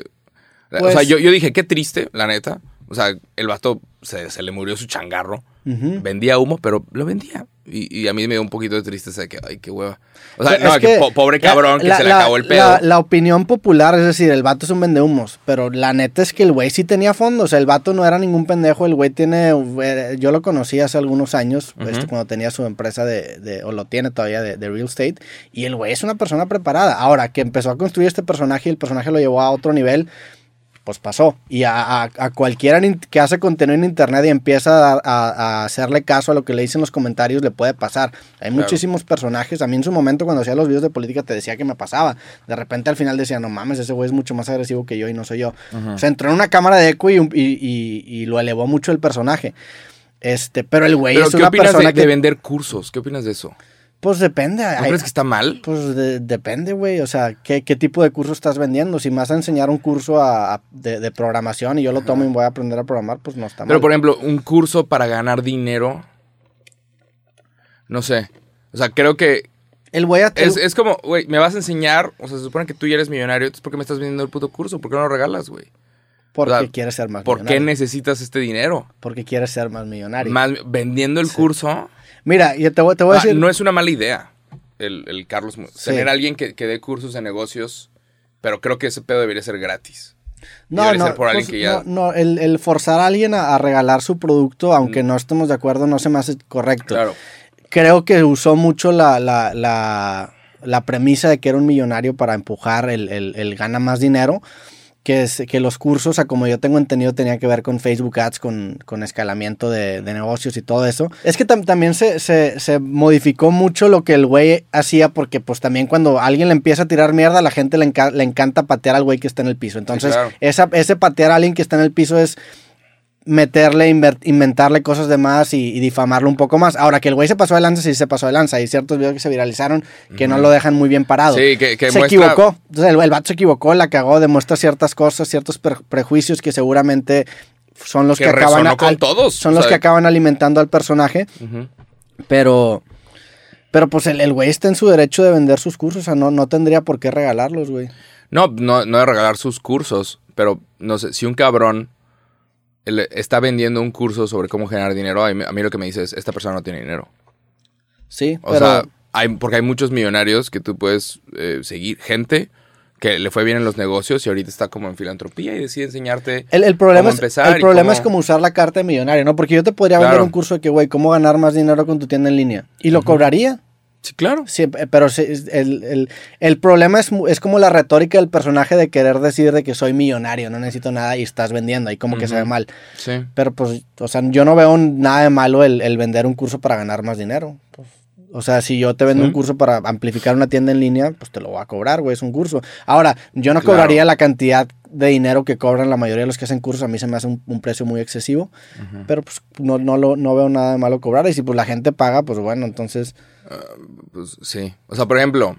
o Pues- sea, yo, yo dije, qué triste, la neta. O sea, el vato se, se le murió su changarro. Vendía humo, pero lo vendía. Y, y a mí me dio un poquito de tristeza de que, ay, qué hueva. O sea, Pero no, que, po- pobre la- cabrón que la- se le la- acabó el pedo. La, la opinión popular, es decir, el vato es un vendehumos, pero la neta es que el güey sí tenía fondo, o sea, el vato no era ningún pendejo, el güey tiene, eh, yo lo conocí hace algunos años, este, cuando tenía su empresa de, de- o lo tiene todavía de, de real estate, y el güey es una persona preparada. Ahora, que empezó a construir este personaje y el personaje lo llevó a otro nivel, pues pasó. Y a, a- a cualquiera que hace contenido en internet y empieza a, a- hacerle caso a lo que le dicen los comentarios, le puede pasar. Hay Claro. muchísimos personajes. A mí en su momento, cuando hacía los videos de política, te decía que me pasaba. De repente al final decía, no mames, ese güey es mucho más agresivo que yo y no soy yo. Ujú. O sea, entró en una cámara de eco y, y- y- y lo elevó mucho el personaje. Este, pero el güey es ¿qué una opinas persona de que. vender cursos? ¿Qué opinas de eso? Pues depende. ¿No hay- crees que está mal? pues de- depende, güey. O sea, ¿qué, ¿qué tipo de curso estás vendiendo? Si me vas a enseñar un curso a- a- de, de programación y yo lo tomo y voy a aprender a programar, pues no está mal. Pero, por ejemplo, un curso para ganar dinero. No sé. O sea, creo que el güey a- es, es como, güey, me vas a enseñar. O sea, se supone que tú ya eres millonario. Entonces, ¿por qué me estás vendiendo el puto curso? ¿Por qué no lo regalas, güey? porque o sea, quieres ser más ¿Por qué millonario. necesitas este dinero? Porque quieres ser más millonario. Más vendiendo el curso. Mira, yo te voy, te voy a ah, decir. no es una mala idea el, el Carlos. Sí. Tener a alguien que, que dé cursos de negocios. Pero creo que ese pedo debería ser gratis. No, no, pues, ya- no, no, el, el forzar a alguien a, a regalar su producto, aunque no estemos de acuerdo, no se me hace correcto. Claro. Creo que usó mucho la, la, la, la premisa de que era un millonario para empujar el, el- el gana más dinero. Que, es, que los cursos, a como yo tengo entendido, tenía que ver con Facebook Ads, con, con escalamiento de, de negocios y todo eso. Es que tam- también se, se, se modificó mucho lo que el güey hacía, porque pues también cuando alguien le empieza a tirar mierda, a la gente le, enca- le encanta patear al güey que está en el piso. Entonces, claro. esa, ese patear a alguien que está en el piso es meterle, inventarle cosas de más y, y difamarlo un poco más. Ahora que el güey se pasó de lanza, sí se pasó de lanza. Hay ciertos videos que se viralizaron que no lo dejan muy bien parado. Sí, que, que se muestra- equivocó. Entonces el, el vato se equivocó, la cagó, demuestra ciertas cosas, ciertos pre- prejuicios que seguramente son los que, Que acaban con todos, son los que acaban alimentando al personaje, pero pero pues el el güey está en su derecho de vender sus cursos, o sea, no, no tendría por qué regalarlos, güey. No, no, no de regalar sus cursos, pero no sé, si un cabrón él está vendiendo un curso sobre cómo generar dinero, a mí, a mí lo que me dice es, esta persona no tiene dinero. Sí, O pero sea, hay, porque hay muchos millonarios que tú puedes eh, seguir, gente que le fue bien en los negocios y ahorita está como en filantropía y decide enseñarte El, el problema, cómo es, empezar el problema cómo- es como usar la carta de millonario, ¿no? Porque yo te podría vender Claro. un curso de que, güey, cómo ganar más dinero con tu tienda en línea. Y lo cobraría. Sí, claro. Sí, eh, pero sí, el, el- el problema es, es como la retórica del personaje de querer decir de que soy millonario, no necesito nada y estás vendiendo. Ahí como que se ve mal. Sí. Pero pues, o sea, yo no veo nada de malo el, el vender un curso para ganar más dinero. Pues, o sea, si yo te vendo Sí. un curso para amplificar una tienda en línea, pues te lo voy a cobrar, güey, es un curso. Ahora, yo no Claro. cobraría la cantidad de dinero que cobran la mayoría de los que hacen cursos. A mí se me hace un, un precio muy excesivo. Pero pues no, no, lo, no veo nada de malo cobrar. Y si pues la gente paga, pues bueno, entonces... Pues sí. O sea, por ejemplo,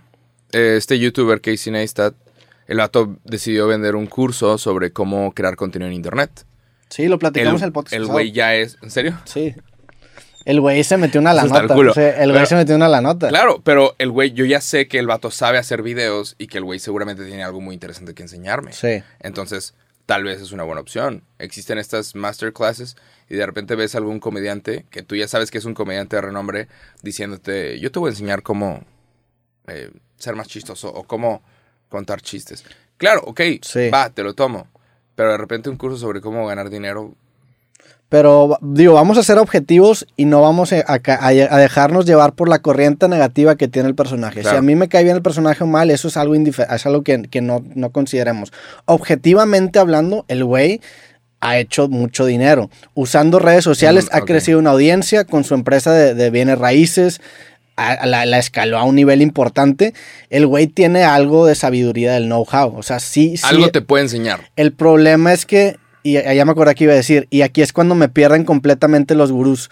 este youtuber Casey Neistat, el vato decidió vender un curso sobre cómo crear contenido en internet. Sí, lo platicamos en El el podcast. el güey ya es. ¿En serio? Sí. El güey se metió una la el nota. culo. o sea, el güey se metió una la nota. Claro, pero el güey, yo ya sé que el vato sabe hacer videos y que el güey seguramente tiene algo muy interesante que enseñarme. Sí. Entonces, tal vez es una buena opción. Existen estas masterclasses y de repente ves a algún comediante que tú ya sabes que es un comediante de renombre diciéndote, yo te voy a enseñar cómo eh, ser más chistoso o cómo contar chistes. Claro, ok, Sí. va, te lo tomo. Pero de repente un curso sobre cómo ganar dinero, Pero digo, vamos a ser objetivos y no vamos a, a ca- a dejarnos llevar por la corriente negativa que tiene el personaje. Claro. Si a mí me cae bien el personaje o mal, eso es algo, es algo que, que no, no consideremos. Objetivamente hablando, el güey ha hecho mucho dinero. Usando redes sociales, Mm, ha crecido una audiencia con su empresa de, de bienes raíces. a- la, la escaló a un nivel importante. El güey tiene algo de sabiduría del know-how. O sea, sí, sí. algo te puede enseñar. El problema es que, y ya me acordé que iba a decir, y aquí es cuando me pierden completamente los gurús.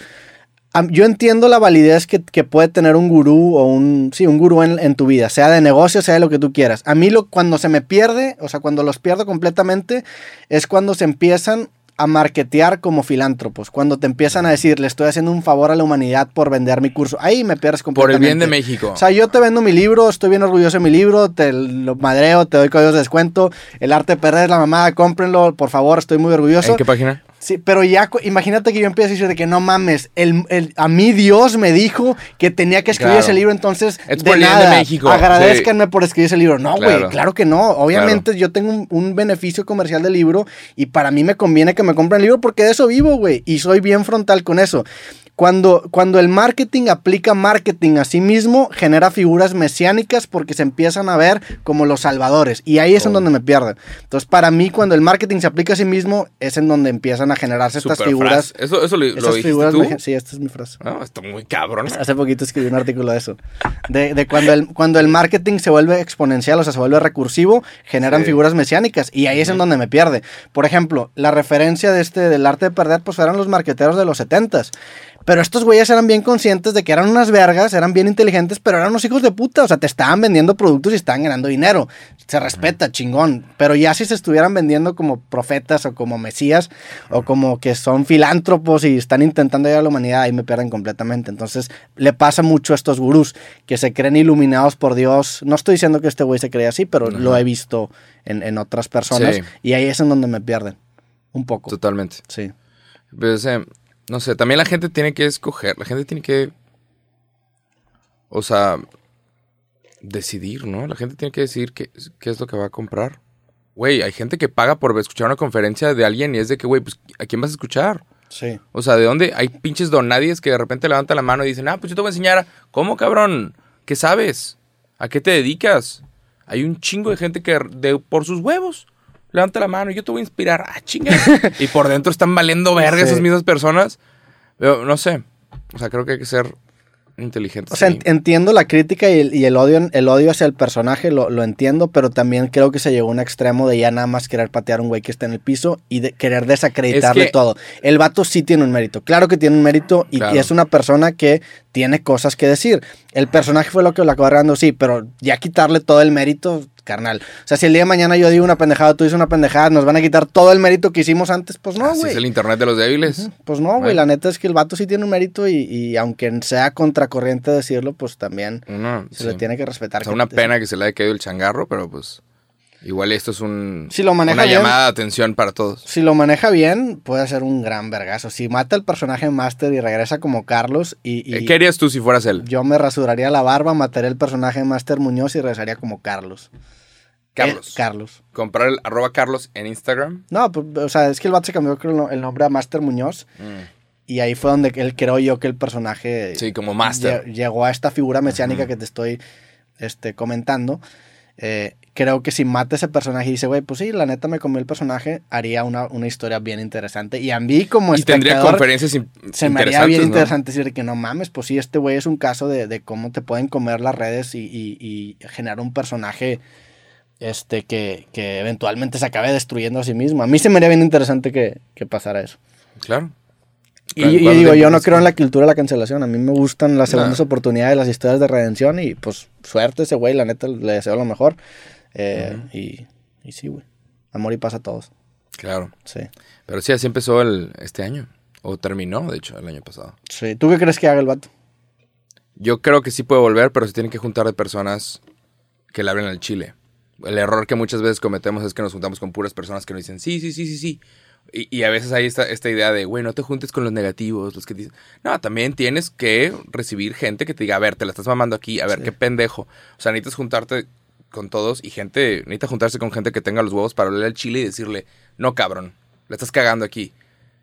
Yo entiendo la validez que, que puede tener un gurú o un, sí, un gurú en, en tu vida, sea de negocio, sea de lo que tú quieras. A mí lo, cuando se me pierde, o sea, cuando los pierdo completamente, es cuando se empiezan a marketear como filántropos, cuando te empiezan a decir, le estoy haciendo un favor a la humanidad por vender mi curso. Ahí me pierdes Por completamente. el bien de México. O sea, yo te vendo mi libro, estoy bien orgulloso de mi libro, te lo madreo, te doy códigos de descuento. El arte de perder es la mamada, cómprenlo, por favor, estoy muy orgulloso. ¿En qué página? Sí, pero ya, imagínate que yo empiezo a decir de que no mames, el, el- a mí Dios me dijo que tenía que escribir Claro. ese libro, entonces Es de de nada, México, agradezcanme por escribir ese libro. No, güey, Claro. claro. que no. Obviamente yo tengo un, un beneficio comercial del libro y para mí me conviene que me compren el libro porque de eso vivo, güey, y soy bien frontal con eso. Cuando, cuando el marketing aplica marketing a sí mismo, genera figuras mesiánicas porque se empiezan a ver como los salvadores. Y ahí es en Oh. donde me pierden. Entonces, para mí, cuando el marketing se aplica a sí mismo, es en donde empiezan a generarse estas Super figuras. frase. ¿Eso, eso lo, lo Esas dijiste figuras tú? me- Sí, esta es mi frase. No, está muy cabrón. Hace poquito escribí un artículo de eso. De, de cuando, el, cuando el marketing se vuelve exponencial, o sea, se vuelve recursivo, generan Sí. figuras mesiánicas. Y ahí es en donde me pierde. Por ejemplo, la referencia de este, del arte de perder, pues eran los marqueteros de los setentas. Pero estos güeyes eran bien conscientes de que eran unas vergas, eran bien inteligentes, pero eran unos hijos de puta. O sea, te estaban vendiendo productos y estaban ganando dinero. Se respeta, chingón. Pero ya si se estuvieran vendiendo como profetas o como mesías o como que son filántropos y están intentando ayudar a la humanidad, ahí me pierden completamente. Entonces, le pasa mucho a estos gurús que se creen iluminados por Dios. No estoy diciendo que este güey se cree así, pero lo he visto en, en otras personas. Sí. Y ahí es en donde me pierden. Un poco. Totalmente. Sí. Pues, eh, no sé, también la gente tiene que escoger, la gente tiene que, o sea, decidir, ¿no? La gente tiene que decidir qué, qué es lo que va a comprar. Güey, hay gente que paga por escuchar una conferencia de alguien y es de que, güey, pues, ¿a quién vas a escuchar? Sí. O sea, ¿de dónde? Hay pinches donadies que de repente levantan la mano y dicen, ah, pues yo te voy a enseñar. a- ¿Cómo, cabrón? ¿Qué sabes? ¿A qué te dedicas? Hay un chingo de gente que de- por sus huevos levanta la mano, yo te voy a inspirar. Ah, chinga. [LAUGHS] y por dentro están valiendo verga Sí. esas mismas personas. Pero, no sé. O sea, creo que hay que ser inteligentes. O sea, ahí. entiendo la crítica y el, y el odio el odio hacia el personaje, lo, lo entiendo, pero también creo que se llegó a un extremo de ya nada más querer patear a un güey que está en el piso y de querer desacreditarle Es que- todo. El vato sí tiene un mérito, claro que tiene un mérito y, Claro. y es una persona que tiene cosas que decir. El personaje fue lo que lo acabó agarrando, sí, pero ya quitarle todo el mérito, carnal. O sea, si el día de mañana yo digo una pendejada, tú dices una pendejada, nos van a quitar todo el mérito que hicimos antes, pues no, Así güey. es el internet de los débiles. Pues no, güey, la neta es que el vato sí tiene un mérito y, y aunque sea contracorriente decirlo, pues también se sí. le tiene que respetar. O sea, que- una pena que se le haya caído el changarro, pero pues igual esto es un, Si lo maneja una bien. llamada de atención para todos. Si lo maneja bien, puede ser un gran vergazo. Si mata al personaje Master y regresa como Carlos y, y Eh, ¿Qué harías tú si fueras él? yo me rasuraría la barba, mataría al personaje Master Muñoz y regresaría como Carlos. Carlos. Eh, Carlos. Comprar el arroba Carlos en Instagram. No, pues, o sea, es que el vato se cambió el no- el nombre a Master Muñoz y ahí fue donde él creo yo que el personaje Sí, como master. lle- llegó a esta figura mesiánica que te estoy este, comentando. Eh, creo que si mata ese personaje y dice, güey, pues sí, la neta me comió el personaje, haría una, una historia bien interesante. Y a mí como Y tendría conferencias in- se me haría bien ¿no? interesante decir que no mames, pues sí, este güey es un caso de, de cómo te pueden comer las redes y, y- y generar un personaje este, que, que eventualmente se acabe destruyendo a sí mismo. A mí se me haría bien interesante que, que pasara eso. Claro. Y, ¿Cuál- y cuál digo, yo no creo en la cultura de la cancelación. A mí me gustan las segundas oportunidades, las historias de redención y pues suerte ese güey, la neta le deseo lo mejor. Eh, y, y sí, güey. Amor y paz a todos. Claro. Sí. Pero sí, así empezó el, este año. O terminó, de hecho, el año pasado. sí. ¿Tú qué crees que haga el vato? Yo creo que sí puede volver, pero se tienen que juntar de personas que le hablen al chile. El error que muchas veces cometemos es que nos juntamos con puras personas que nos dicen sí, sí, sí, sí, sí. Y, y a veces hay esta, esta idea de, güey, no te juntes con los negativos, los que dicen. No, también tienes que recibir gente que te diga, a ver, te la estás mamando aquí, a ver, Sí. qué pendejo. O sea, necesitas juntarte con todos y gente, necesita juntarse con gente que tenga los huevos para hablarle al chile y decirle, no, cabrón, la estás cagando aquí.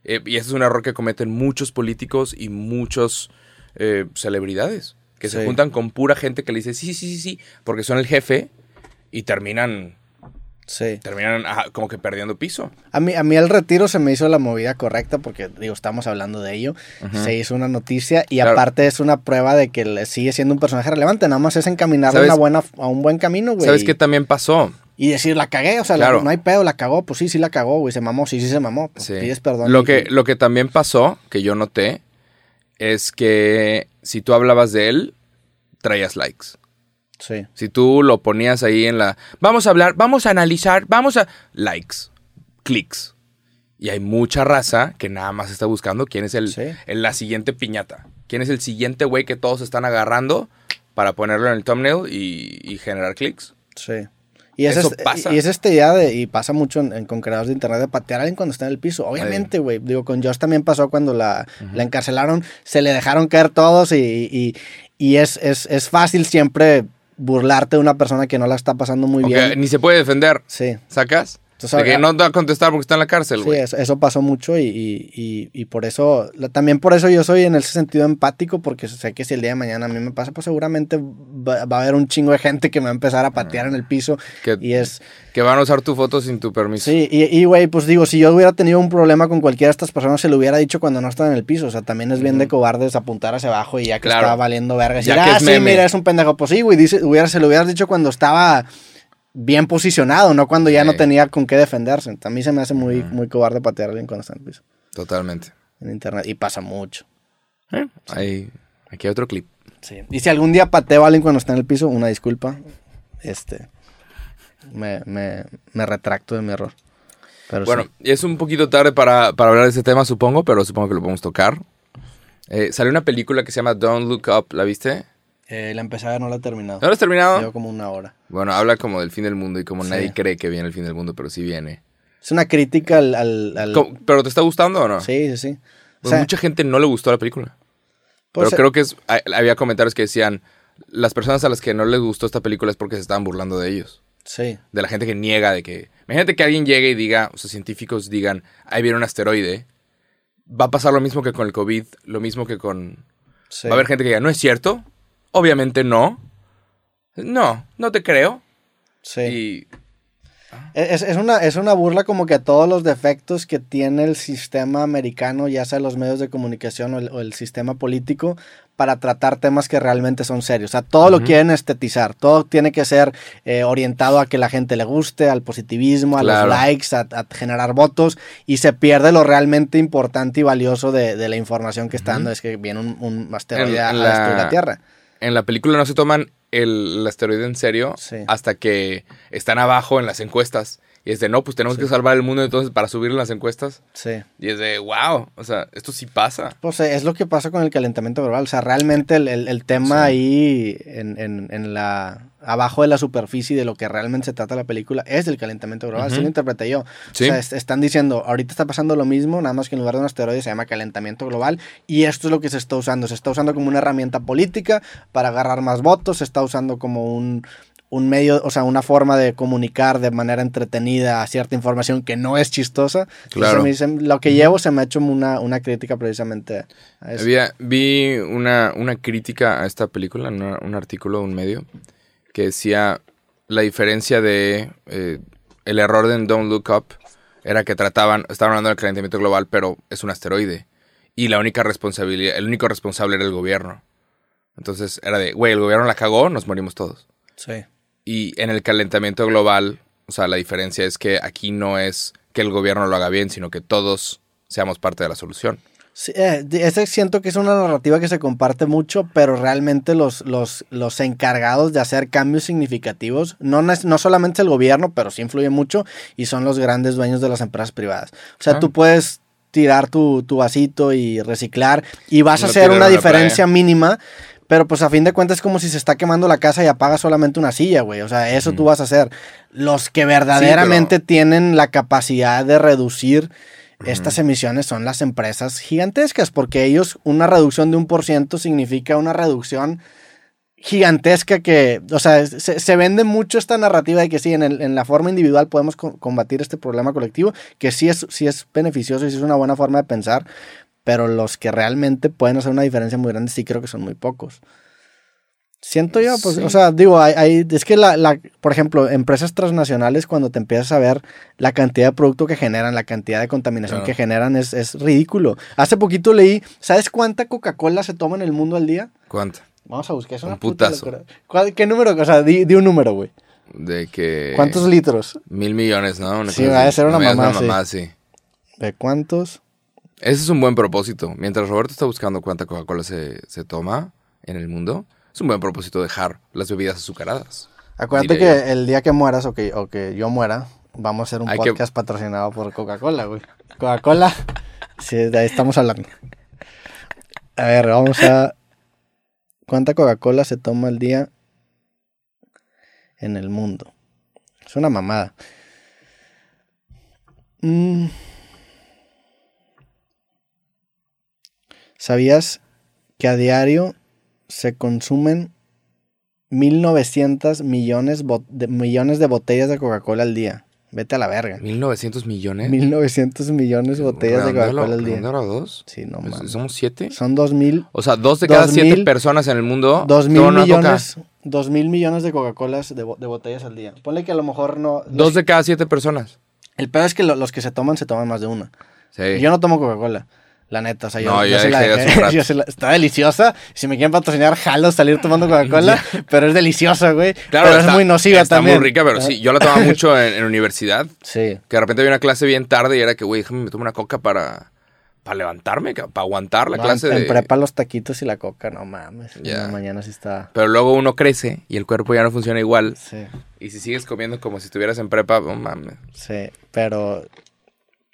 Eh, y ese es un error que cometen muchos políticos y muchos eh, celebridades. Que se juntan con pura gente que le dice sí, sí, sí, sí, porque son el jefe y terminan, Sí. ajá, como que perdiendo piso. A mí, a mí el retiro se me hizo la movida correcta porque, digo, estamos hablando de ello. Se hizo una noticia y Claro. aparte es una prueba de que le sigue siendo un personaje relevante. Nada más es encaminarlo a, una buena, a un buen camino, güey. ¿Sabes qué también pasó? Y decir, la cagué, o sea, la- no hay pedo, la cagó, pues sí, sí la cagó, güey, se mamó, sí, sí se mamó. Pues Sí. Pides perdón. Lo y- que, lo que también pasó, que yo noté, es que si tú hablabas de él, traías likes. Sí, Si tú lo ponías ahí en la... Vamos a hablar, vamos a analizar, vamos a... Likes, clics. Y hay mucha raza que nada más está buscando quién es el, Sí. el- la siguiente piñata. Quién es el siguiente güey que todos están agarrando para ponerlo en el thumbnail y, y generar clics. sí. Y es, Eso este- pasa. y es esta idea de, y pasa mucho en, en- con creadores de internet, de patear a alguien cuando está en el piso. Obviamente, güey, digo, con Josh también pasó cuando la, la encarcelaron, se le dejaron caer todos y, y, y es, es, es fácil siempre burlarte de una persona que no la está pasando muy bien. ni se puede defender. Sí, ¿Sacas? Entonces, de que ah, no te va a contestar porque está en la cárcel, Sí, güey. eso, eso pasó mucho y, y- y- y por eso, también por eso yo soy en ese sentido empático, porque sé que si el día de mañana a mí me pasa, pues seguramente va, va a haber un chingo de gente que me va a empezar a patear en el piso Que, y es, que van a usar tu foto sin tu permiso. sí, y, güey, pues digo, si yo hubiera tenido un problema con cualquiera de estas personas, se lo hubiera dicho cuando no están en el piso, o sea, también es bien de cobardes apuntar hacia abajo y ya que Claro. estaba valiendo verga, decir, Ya que ah, es sí, meme". mira, es un pendejo, pues sí, güey, se lo hubieras dicho cuando estaba bien posicionado, no cuando ya no tenía con qué defenderse. A mí se me hace muy, muy cobarde patear a alguien cuando está en el piso Totalmente. en internet y pasa mucho. Eh, ahí- aquí hay otro clip. Sí. Y si algún día pateo a alguien cuando está en el piso, una disculpa. Este. Me, me, me retracto de mi error. Pero Bueno, sí. es un poquito tarde para, para hablar de ese tema, supongo, pero supongo que lo podemos tocar. Eh, salió una película que se llama Don't Look Up, ¿la viste? Eh, la empecé a ver, no la he terminado. ¿No la has terminado? Llevo como una hora. Bueno, habla como del fin del mundo y como Sí. nadie cree que viene el fin del mundo, pero sí viene. Es una crítica al. al- al- ¿Cómo- ¿Pero te está gustando o no? Sí, sí, sí. O Pues sea, mucha gente no le gustó la película. pues, pero creo que es, había comentarios que decían, las personas a las que no les gustó esta película es porque se estaban burlando de ellos. Sí, De la gente que niega de que... Imagínate que alguien llegue y diga, o sea, científicos digan, ahí viene un asteroide. Va a pasar lo mismo que con el COVID, lo mismo que con... sí. Va a haber gente que diga, no es cierto. Obviamente no. No, no te creo. sí. Y Es, es una, es una burla como que a todos los defectos que tiene el sistema americano, ya sea los medios de comunicación o el, o el sistema político, para tratar temas que realmente son serios. O sea, todo lo quieren estetizar, todo tiene que ser eh, orientado a que la gente le guste, al positivismo, a Claro. los likes, a, a generar votos, y se pierde lo realmente importante y valioso de, de la información que está dando, es que viene un, un asteroide a la- la Tierra. En la película no se toman el, el asteroide en serio Sí. hasta que están abajo en las encuestas. Y es de, no, pues tenemos Sí. que salvar el mundo entonces para subir las encuestas. Sí. Y es de, wow, o sea, esto sí pasa. Pues eh, es lo que pasa con el calentamiento global. O sea, realmente el, el- el tema Sí. ahí en, en- en la abajo de la superficie de lo que realmente se trata la película es del calentamiento global. Así Ujú. lo interpreté yo. Sí. O sea, es- están diciendo, ahorita está pasando lo mismo, nada más que en lugar de un asteroide se llama calentamiento global. Y esto es lo que se está usando. Se está usando como una herramienta política para agarrar más votos. Se está usando como un, un medio, o sea, una forma de comunicar de manera entretenida cierta información que no es chistosa. Claro. se me dice- lo que llevo se me ha hecho una, una crítica precisamente a eso. Había, vi una, una crítica a esta película, en una- un artículo de un medio, que decía la diferencia de eh, el error de Don't Look Up era que trataban, estaban hablando del calentamiento global, pero es un asteroide. Y la única responsabilidad, el único responsable era el gobierno. Entonces era de, güey, el gobierno la cagó, nos morimos todos. Sí. Y en el calentamiento global, o sea, la diferencia es que aquí no es que el gobierno lo haga bien, sino que todos seamos parte de la solución. Sí, eh, ese siento que es una narrativa que se comparte mucho, pero realmente los, los, los encargados de hacer cambios significativos, no, no solamente el gobierno, pero sí influye mucho, y son los grandes dueños de las empresas privadas. O sea, Ah. tú puedes tirar tu, tu vasito y reciclar, y vas a hacer una diferencia mínima, pero pues a fin de cuentas es como si se está quemando la casa y apagas solamente una silla, güey. O sea, eso tú vas a hacer. Los que verdaderamente tienen la capacidad de reducir estas emisiones son las empresas gigantescas, porque ellos, una reducción de un por ciento significa una reducción gigantesca que, o sea, se, se vende mucho esta narrativa de que sí, en, el- en la forma individual podemos co- combatir este problema colectivo, que sí es, sí es beneficioso y sí es una buena forma de pensar, pero los que realmente pueden hacer una diferencia muy grande sí creo que son muy pocos. Siento yo, pues, Sí. o sea, digo, hay, hay- es que la, la, por ejemplo, empresas transnacionales, cuando te empiezas a ver la cantidad de producto que generan, la cantidad de contaminación Claro. que generan, es, es ridículo. Hace poquito leí, ¿sabes cuánta Coca-Cola se toma en el mundo al día? ¿Cuánto? Vamos a buscar, es una Un puta putazo. locura. ¿Cuál- ¿Qué número? O sea, di, di un número, güey. De que... ¿Cuántos litros? Mil millones, ¿no? Una Sí, va a ser una mamá, sí. mamá, sí. ¿De cuántos? Ese es un buen propósito. Mientras Roberto está buscando cuánta Coca-Cola se, se toma en el mundo, es un buen propósito dejar las bebidas azucaradas. Acuérdate Diré que el día que mueras o que, o que yo muera, vamos a hacer un Hay que- podcast patrocinado por Coca-Cola, güey. Coca-Cola. Sí, de ahí estamos hablando. A ver, vamos a. ¿Cuánta Coca-Cola se toma al día en el mundo? Es una mamada. Mm. ¿Sabías que a diario se consumen 1900 millones, de, millones de botellas de Coca-Cola al día? Vete a la verga. 1900 millones. 1900 millones de botellas de Coca-Cola al día. redondéalo a dos. Sí, no Pues, mames. ¿Somos siete? Son 2000 O sea, dos de cada Dos siete mil- personas en el mundo Dos mil toman una Coca. millones, dos mil millones de Coca-Colas de, bo- de botellas al día. Ponle que a lo mejor no. Dos de cada siete personas. El peor es que lo- los que se toman, se toman más de una. Sí. Yo no tomo Coca-Cola. La neta, o sea, yo, No, yo se la dejé [LAUGHS] yo se la- está deliciosa. Si me quieren patrocinar, jalo salir tomando Coca-Cola. [LAUGHS] pero es deliciosa, güey. Claro, pero está, es muy nociva está también. muy rica, pero sí. Yo la tomaba [LAUGHS] mucho en, en universidad. Sí. Que de repente había una clase bien tarde y era que, güey, déjame me tomo una coca para, para levantarme, para aguantar la No, clase en, de... en prepa los taquitos y la coca, no mames. La mañana sí está. Pero luego uno crece y el cuerpo ya no funciona igual. Sí. Y si sigues comiendo como si estuvieras en prepa, no mames. Sí, pero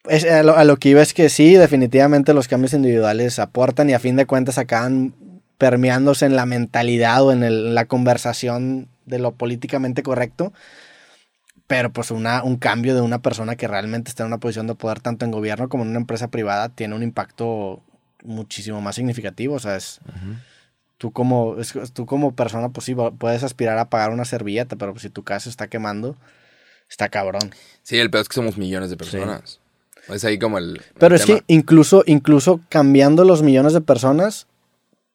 es, a, lo, a lo que iba es que sí, definitivamente los cambios individuales aportan y a fin de cuentas acaban permeándose en la mentalidad o en el- la conversación de lo políticamente correcto. Pero pues una, un cambio de una persona que realmente está en una posición de poder tanto en gobierno como en una empresa privada tiene un impacto muchísimo más significativo. O sea, es, tú, como, es- tú como persona pues sí puedes aspirar a pagar una servilleta, pero pues, si tu casa está quemando, está cabrón. Sí, el peor es que somos millones de personas. Es ahí como el. Pero el es tema. que incluso, incluso cambiando los millones de personas,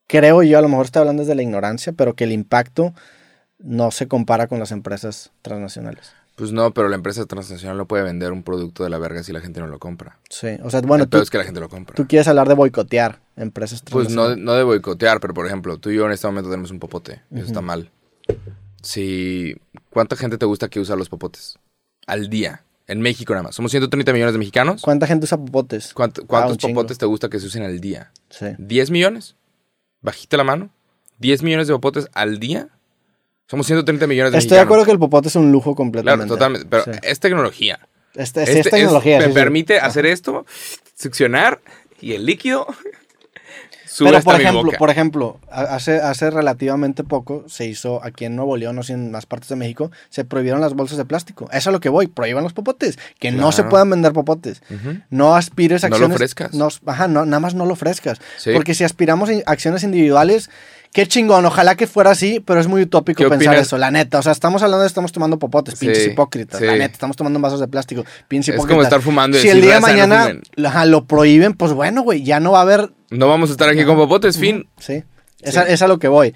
creo yo, a lo mejor estoy hablando desde la ignorancia, pero que el impacto no se compara con las empresas transnacionales. Pues no, pero la empresa transnacional no puede vender un producto de la verga si la gente no lo compra. Sí, o sea, bueno, tú, es que la gente lo compra. tú quieres hablar de boicotear empresas Pues no, transnacionales. no de boicotear, pero por ejemplo, tú y yo en este momento tenemos un popote. Eso está mal. Si, ¿Cuánta gente te gusta que usa los popotes? Al día. En México nada más. Somos 130 millones de mexicanos. ¿Cuánta gente usa popotes? ¿Cuánto- Ah, ¿Cuántos un popotes te gusta que se usen al día? Sí. ¿10 millones? Bajita la mano. ¿10 millones de popotes al día? Somos 130 millones de Estoy de mexicanos. acuerdo que el popote es un lujo completamente. Claro, totalmente. Pero Sí. es tecnología. Este, sí, Este es tecnología. me sí, sí. permite hacer esto, succionar y el líquido sube Pero por ejemplo, por ejemplo, hace, hace relativamente poco se hizo aquí en Nuevo León, sé, en más partes de México, se prohibieron las bolsas de plástico. Eso es a lo que voy, prohíban los popotes, que no se puedan vender popotes. No aspires a No lo acciones. ofrezcas. no- ajá, no, nada más no lo ofrezcas. Sí. Porque si aspiramos a acciones individuales, qué chingón, ojalá que fuera así, pero es muy utópico ¿Qué pensar opinas? eso, la neta. O sea, estamos hablando de estamos tomando popotes, Sí, pinches hipócritas, la sí. neta, estamos tomando vasos de plástico, pinches Es como hipócritas. estar fumando y Si el día de "Raza, no mañana fumen". ajá, lo prohíben, pues bueno, güey, ya no va a haber No vamos a estar aquí con popotes, fin. Sí, es, a, es a lo que voy.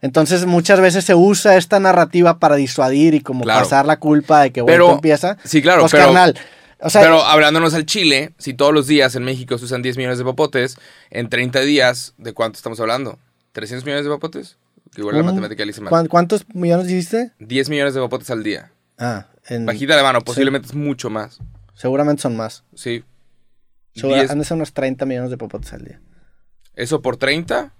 Entonces muchas veces se usa esta narrativa para disuadir y como Claro. pasar la culpa de que Pero- tú empieza. sí, claro, Pues pero- carnal, o sea, Pero hablándonos al Chile, si todos los días en México se usan 10 millones de popotes, en 30 días, ¿de cuánto estamos hablando? ¿300 millones de popotes? Que Igual la matemática le hice mal. ¿cuán- ¿cuántos millones dijiste? 10 millones de popotes al día. Ah, en- Bajita de mano, posiblemente es mucho más. seguramente son más. Sí. Segura- 10 han de ser unos 30 millones de popotes al día. Eso por 30.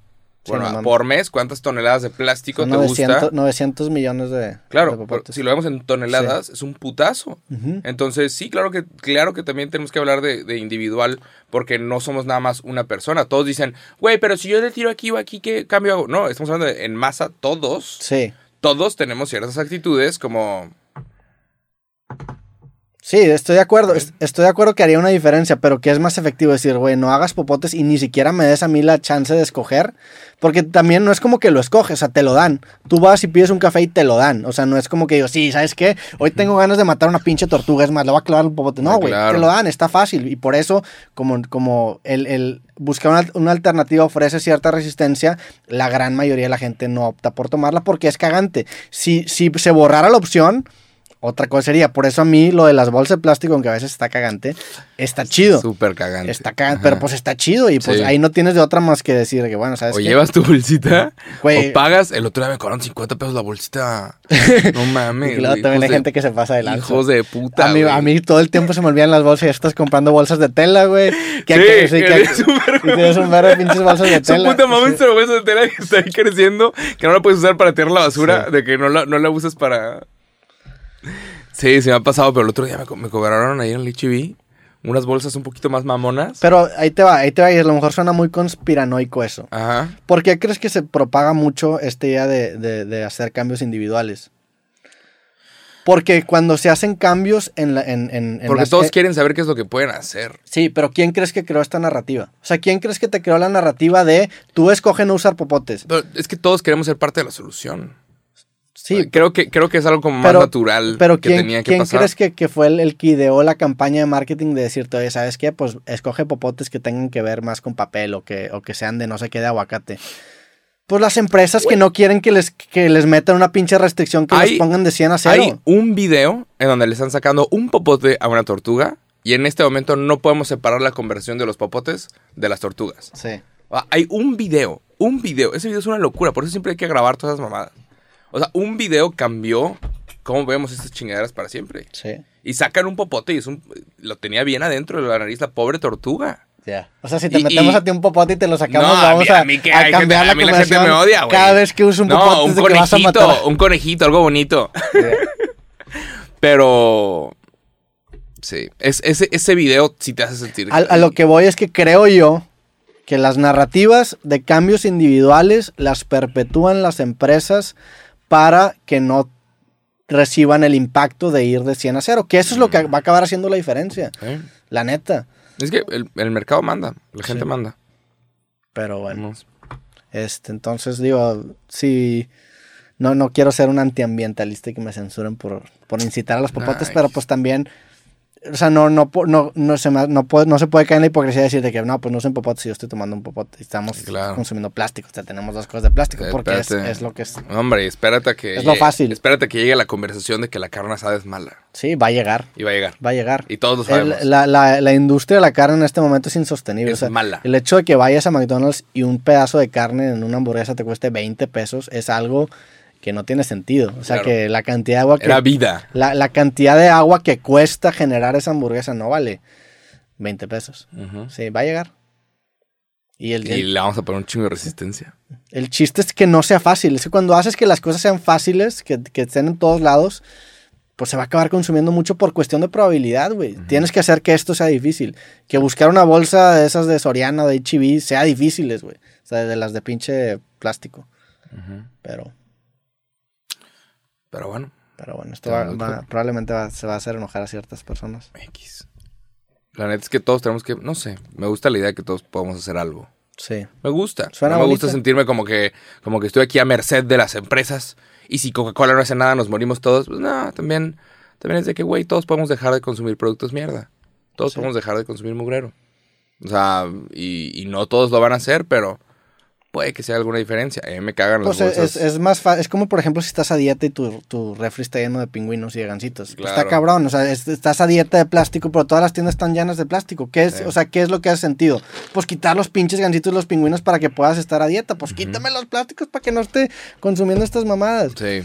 Bueno, no por mes, ¿cuántas toneladas de plástico Son te 900, gusta? 900 millones de, Claro, si lo vemos en toneladas, es un putazo. Entonces, sí, claro que, claro que también tenemos que hablar de, de individual, porque no somos nada más una persona. Todos dicen, güey, pero si yo le tiro aquí o aquí, ¿qué cambio hago? No, estamos hablando de en masa, todos, Sí. todos tenemos ciertas actitudes como, Sí, estoy de acuerdo. est- Estoy de acuerdo que haría una diferencia, pero que es más efectivo decir, güey, no hagas popotes y ni siquiera me des a mí la chance de escoger. Porque también no es como que lo escoges, o sea, te lo dan. Tú vas y pides un café y te lo dan. O sea, no es como que digo, sí, ¿sabes qué? Hoy tengo ganas de matar una pinche tortuga, es más, le voy a clavar un popote. No, Ah, güey, claro. te lo dan, está fácil. Y por eso, como, como el, el buscar una, una alternativa ofrece cierta resistencia, la gran mayoría de la gente no opta por tomarla porque es cagante. Si, si se borrara la opción, otra cosa sería. Por eso a mí lo de las bolsas de plástico, aunque a veces está cagante, está chido. súper cagante. Está cagante, pero pues está chido y pues Sí. ahí no tienes de otra más que decir que bueno, ¿sabes O qué? llevas tu bolsita, Güey. o pagas. El otro día me cobraron 50 pesos la bolsita. [LAUGHS] No mames. Y luego güey, también hay de- gente que se pasa de lanza. Hijos de puta, a mí, güey. a mí todo el tiempo se me olvidan las bolsas y ya estás comprando bolsas de tela, güey. Que, Sí, que- sí, que- eres un y tienes un verbo de pinches bolsas de [LAUGHS] Su tela. puta mamá Sí. esta bolsa de tela que está ahí creciendo, que no la puedes usar para tirar la basura, Sí. de que no la, no la usas para... Sí, se me ha pasado, pero el otro día me, co- me cobraron ahí en el HB unas bolsas un poquito más mamonas. Pero ahí te va, ahí te va, y a lo mejor suena muy conspiranoico eso. Ajá. ¿Por qué crees que se propaga mucho esta idea de, de- de hacer cambios individuales? Porque cuando se hacen cambios en la... En, en- en Porque todos quieren saber qué es lo que pueden hacer. Sí, pero ¿quién crees que creó esta narrativa? O sea, ¿quién crees que te creó la narrativa de tú escoge no usar popotes? Pero es que todos queremos ser parte de la solución. Sí, creo que, creo que es algo como pero- más natural pero que ¿quién, tenía que quién pasar. crees que, que fue el, el que ideó la campaña de marketing de decirte, oye, ¿sabes qué? Pues escoge popotes que tengan que ver más con papel o que, o que sean de no sé qué de aguacate. Pues las empresas que no quieren que les, que les metan una pinche restricción que Hay- les pongan de 100 a 0. Hay un video en donde le están sacando un popote a una tortuga y en este momento no podemos separar la conversión de los popotes de las tortugas. Sí. Ah, Hay un video, un video. Ese video es una locura, por eso siempre hay que grabar todas esas mamadas. O sea, un video cambió cómo vemos estas chingaderas para siempre. Sí. Y sacan un popote y es un, lo tenía bien adentro de la nariz la pobre tortuga. Ya. O sea, si te Y- metemos y- a ti un popote y te lo sacamos, No, a vamos mí- a, a mí que a hay gente- cambiar a la mí la gente me odia, güey. Cada vez que uso un popote No, un es de que vas a matar. conejito, un conejito, algo bonito. [LAUGHS] Pero sí, es, ese, ese video sí te hace sentir. A, a lo que voy es que creo yo que las narrativas de cambios individuales las perpetúan las empresas para que no reciban el impacto de ir de 100 a 0. Que eso es lo que va a acabar haciendo la diferencia. ¿Eh? La neta. Es que el, el mercado manda, la gente Sí. manda. Pero bueno. Vamos. Este, entonces digo, sí. No, no quiero ser un antiambientalista y que me censuren por, por incitar a los popotes, pero pues también O sea, no, no, no, no, se, no, puede- no se puede caer en la hipocresía de decir de que no, pues no usen popote si yo estoy tomando un popote y estamos Claro. consumiendo plástico. O sea, tenemos dos cosas de plástico Eh, porque es, es lo que es. Hombre, espérate que. Es lo fácil. Espérate que llegue la conversación de que la carne asada es mala. Sí, va a llegar. Y va a llegar. Va a llegar. Y todos lo El- sabemos. la, la, la industria de la carne en este momento es insostenible. Es o sea, mala. El hecho de que vayas a McDonald's y un pedazo de carne en una hamburguesa te cueste 20 pesos es algo que no tiene sentido. O sea, Claro. que la cantidad de agua que... Era vida. La, la cantidad de agua que cuesta generar esa hamburguesa no vale 20 pesos. Sí, va a llegar. Y el, Y el, le vamos a poner un chingo de resistencia. el chiste es que no sea fácil. Es que cuando haces que las cosas sean fáciles, que, que estén en todos lados, pues se va a acabar consumiendo mucho por cuestión de probabilidad, güey. Tienes que hacer que esto sea difícil. Que buscar una bolsa de esas de Soriana de HB sea difíciles, güey. O sea, de las de pinche plástico. Pero, Pero bueno, pero bueno, esto va- probablemente va- se va a hacer enojar a ciertas personas. X. La neta es que todos tenemos que. No sé. Me gusta la idea de que todos podamos hacer algo. Sí. Me gusta. Suena no me gusta sentirme como que, como que estoy aquí a merced de las empresas. Y si Coca-Cola no hace nada, nos morimos todos. Pues no, también, también es de que, güey, todos podemos dejar de consumir productos mierda. Todos Sí. podemos dejar de consumir mugrero. O sea, y, y no todos lo van a hacer, pero puede que sea alguna diferencia. A mí me cagan las Pues es, bolsas. es más fácil. Es como, por ejemplo, si estás a dieta y tu, tu refri está lleno de pingüinos y de gancitos. Pues está cabrón. O sea, es- estás a dieta de plástico, pero todas las tiendas están llenas de plástico. ¿Qué es, Sí. O sea, ¿qué es lo que hace sentido? Pues quitar los pinches gancitos y los pingüinos para que puedas estar a dieta. Pues quítame los plásticos para que no esté consumiendo estas mamadas. Sí.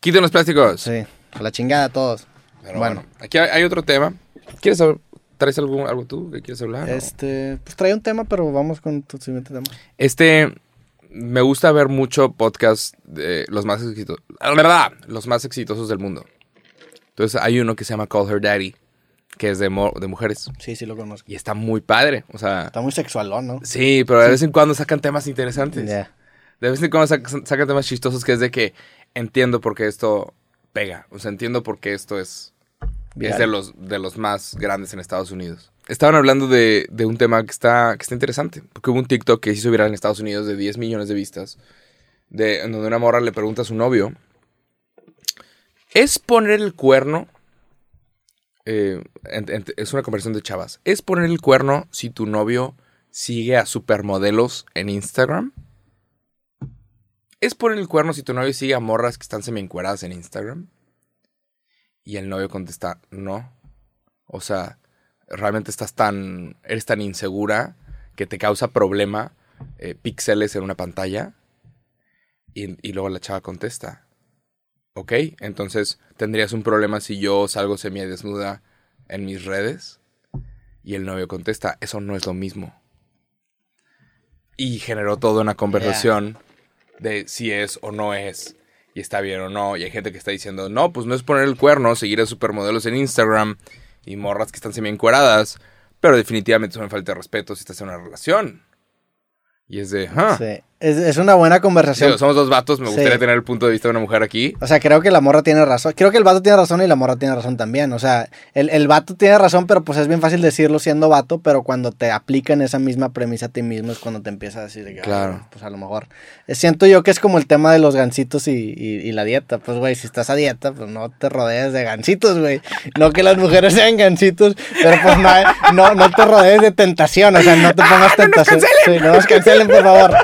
Quiten los plásticos. Sí, a la chingada todos. Pero bueno, bueno, aquí hay, hay otro tema. ¿Quieres saber? ¿Traes algo, algo tú que quieres hablar? o? este, pues trae un tema, pero vamos con tu siguiente tema. Este, me gusta ver mucho podcast de los más exitosos. La verdad, los más exitosos del mundo. Entonces hay uno que se llama Call Her Daddy, que es de, mo- de mujeres. Sí, sí lo conozco. Y está muy padre. O sea, Está muy sexualón, ¿no? sí, pero de vez en cuando sacan temas interesantes. De vez en cuando sac- sacan temas chistosos que es de que entiendo por qué esto pega. O sea, entiendo por qué esto es Es de los, de los más grandes en Estados Unidos. Estaban hablando de, de un tema que está, que está interesante. Porque hubo un TikTok que se hizo viral en Estados Unidos de 10 millones de vistas. De, en donde una morra le pregunta a su novio. ¿Es poner el cuerno? eh, en- en- es una conversación de chavas. ¿Es poner el cuerno si tu novio sigue a supermodelos en Instagram? ¿Es poner el cuerno si tu novio sigue a morras que están semi-encueradas en Instagram? Y el novio contesta, no. O sea, realmente estás tan, eres tan insegura que te causa problema eh, píxeles en una pantalla. Y, y luego la chava contesta, ok, entonces tendrías un problema si yo salgo semidesnuda en mis redes. Y el novio contesta, eso no es lo mismo. Y generó toda una conversación de si es o no es, y está bien o no. Y hay gente que está diciendo, no, pues no es poner el cuerno, seguir a supermodelos en Instagram y morras que están semi encueradas, pero definitivamente es una falta de respeto si estás en una relación. Y es de, ah, Sí. Es, es una buena conversación. digo, somos dos vatos, me Sí. gustaría tener el punto de vista de una mujer aquí. O sea, creo que la morra tiene razón. Creo que el vato tiene razón y la morra tiene razón también. O sea, el, el vato tiene razón, pero pues es bien fácil decirlo siendo vato, pero cuando te aplican esa misma premisa a ti mismo es cuando te empieza a decir que, ah, Claro. pues a lo mejor. Eh, Siento yo que es como el tema de los gancitos y, y- y la dieta. Pues, güey, si estás a dieta, pues no te rodees de gancitos, güey. No que las mujeres sean gancitos, pero pues no, no, no te rodees de tentación. O sea, no te pongas tentación. Sí, no nos cancelen, por favor.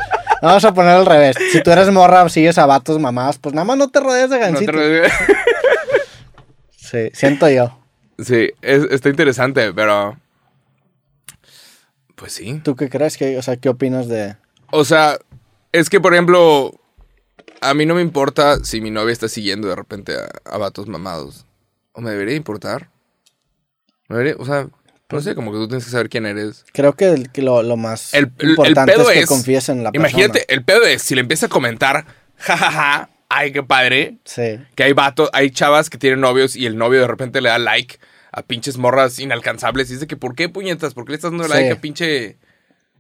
Vamos a poner al revés. Si tú eres morra, sigues a vatos mamadas, pues nada más no te rodees de No te gancitos. re- [LAUGHS] Sí, siento yo. sí, es- está interesante, pero... Pues sí. ¿Tú qué crees que, o sea, qué opinas de... O sea, es que, por ejemplo, a mí no me importa si mi novia está siguiendo de repente a, a vatos mamados. ¿O me debería importar? ¿Me debería? O sea, no sé, como que tú tienes que saber quién eres. Creo que, el- que lo, lo más El, el- el importante pedo es que es... confíes en la persona. Imagínate, el pedo es si le empieza a comentar, jajaja, ay, qué padre, Sí. que hay vatos, hay chavas que tienen novios y el novio de repente le da like a pinches morras inalcanzables y dice que, ¿por qué puñetas? ¿Por qué le estás dando Sí. like a pinche...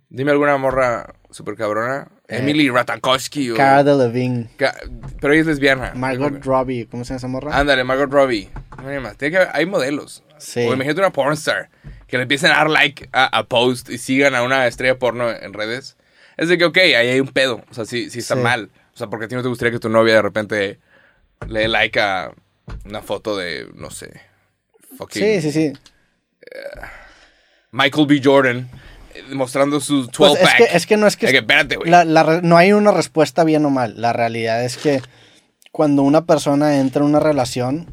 Dime alguna morra super cabrona. Eh, Emily Ratajkowski o... Cara Delevingne, Ca- Pero ella es lesbiana. Margot Robbie, ¿cómo se llama esa morra? Ándale, Margot Robbie. No hay más. Tiene que haber- hay modelos. Sí. O imagínate una pornstar que le empiecen a dar like a, a post y sigan a una estrella porno en redes. Es de que, ok, ahí hay un pedo. O sea, sí, sí está Sí. mal. O sea, porque a ti no te gustaría que tu novia de repente le dé like a una foto de, no sé, fucking Sí, sí, sí. Michael B. Jordan eh, mostrando su 12 Pues es, pack. que, es que no es que... De que, espérate, güey. la- no hay una respuesta bien o mal. La realidad es que cuando una persona entra en una relación,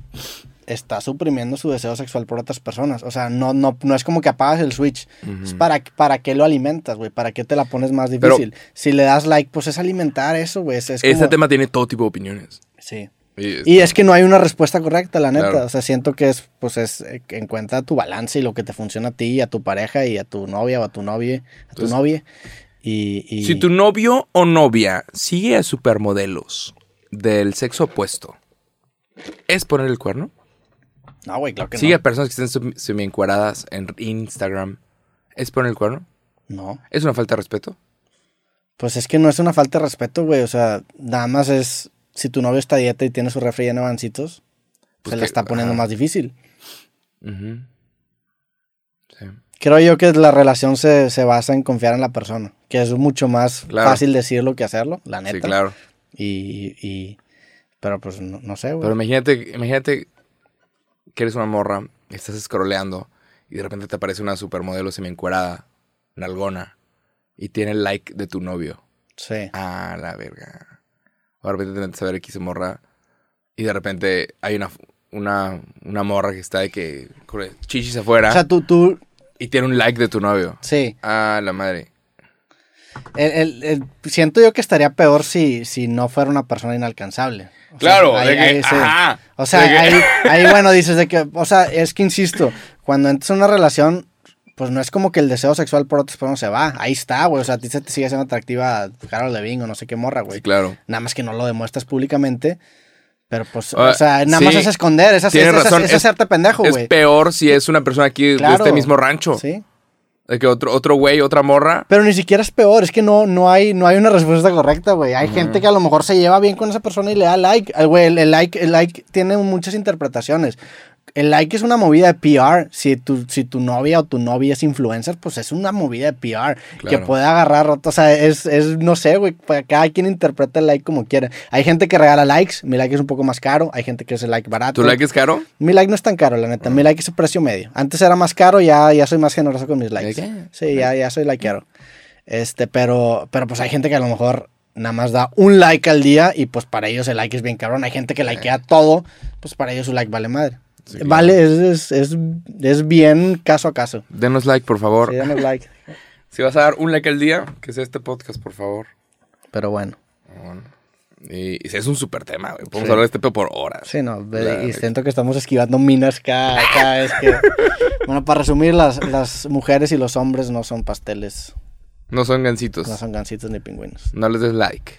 está suprimiendo su deseo sexual por otras personas. O sea, no, no, no es como que apagas el switch. Es para, ¿Para qué lo alimentas, güey? ¿Para qué te la pones más Pero- difícil? si le das like, pues es alimentar eso, güey. Es, es Este como- tema tiene todo tipo de opiniones. Sí. Y- Y es que no hay una respuesta correcta, la neta. Claro. O sea, siento que es, pues es, eh, encuentra tu balance y lo que te funciona a ti, a tu pareja y a tu novia o a tu novia, a tu novia. Y, y- Si tu novio o novia sigue a supermodelos del sexo opuesto, ¿es poner el cuerno? No, güey, claro que Sigue no. a personas que estén semi encueradas en Instagram, ¿es poner el cuerno? No. ¿Es una falta de respeto? Pues es que no es una falta de respeto, güey. O sea, nada más es, si tu novio está a dieta y tiene su refri lleno de avancitos, Pues se le que- está poniendo ajá. más difícil. Sí. Creo yo que la relación se, se basa en confiar en la persona, que es mucho más Claro. fácil decirlo que hacerlo, la neta. Sí, claro. Y, y pero pues no, no sé, güey. Pero imagínate, imagínate que eres una morra, estás scrolleando y de repente te aparece una supermodelo semi-encuerada, nalgona, y tiene el like de tu novio. Sí. Ah, la verga. O de repente te metes a ver X morra y de repente hay una, una, una morra que está de que chichis afuera O sea, tú, tú, y tiene un like de tu novio. sí. Ah, la madre. El- el- el- siento yo que estaría peor si, si no fuera una persona inalcanzable. O sea, Claro, ahí- de que, ajá. O sea, De que- ahí, [LAUGHS] ahí, bueno, dices de que, o sea, es que insisto, cuando entras en una relación, pues no es como que el deseo sexual por otras personas se va. Ahí está, güey. O sea, a ti se te sigue siendo atractiva Carol Levine o no sé qué morra, güey. Sí, claro. Nada más que no lo demuestras públicamente. Pero pues, Ah, o sea, nada sí. más es esconder, es, hacer- es, es- es es- hacerte pendejo, Es güey. peor si es una persona aquí de Claro. este mismo rancho. Sí. De que otro, otro güey, otra morra. Pero ni siquiera es peor, es que no, no, hay, no hay una respuesta correcta, güey. Hay gente que a lo mejor se lleva bien con esa persona y le da like. Al güey, el, el like. El like tiene muchas interpretaciones. El like es una movida de PR. Si tu, si tu novia o tu novia es influencer, pues es una movida de PR. Que Claro. puede agarrar, o sea, es, es no sé, güey. Cada quien interpreta el like como quiera. Hay gente que regala likes. Mi like es un poco más caro. Hay gente que es el like barato. ¿Tu like es caro? Mi like no es tan caro, la neta. Mi like es el precio medio. Antes era más caro, ya, ya soy más generoso con mis likes. qué? Sí, ya, ya soy likeero. Este, pero, pero pues hay gente que a lo mejor nada más da un like al día y pues para ellos el like es bien cabrón. Hay gente que likea todo, pues para ellos su like vale madre. Sí, claro. Vale, es, es, es, es bien caso a caso. Denos like, por favor. Sí, danos like. [LAUGHS] Si vas a dar un like al día, que sea este podcast, por favor. Pero bueno. Y, y es un súper tema, güey. Podemos Sí. hablar de este pedo por horas. Sí, no, y siento que estamos esquivando minas cada, cada vez que... [LAUGHS] Bueno, para resumir, las, las mujeres y los hombres no son pasteles, No son gancitos. no son gansitos ni pingüinos. No les des like.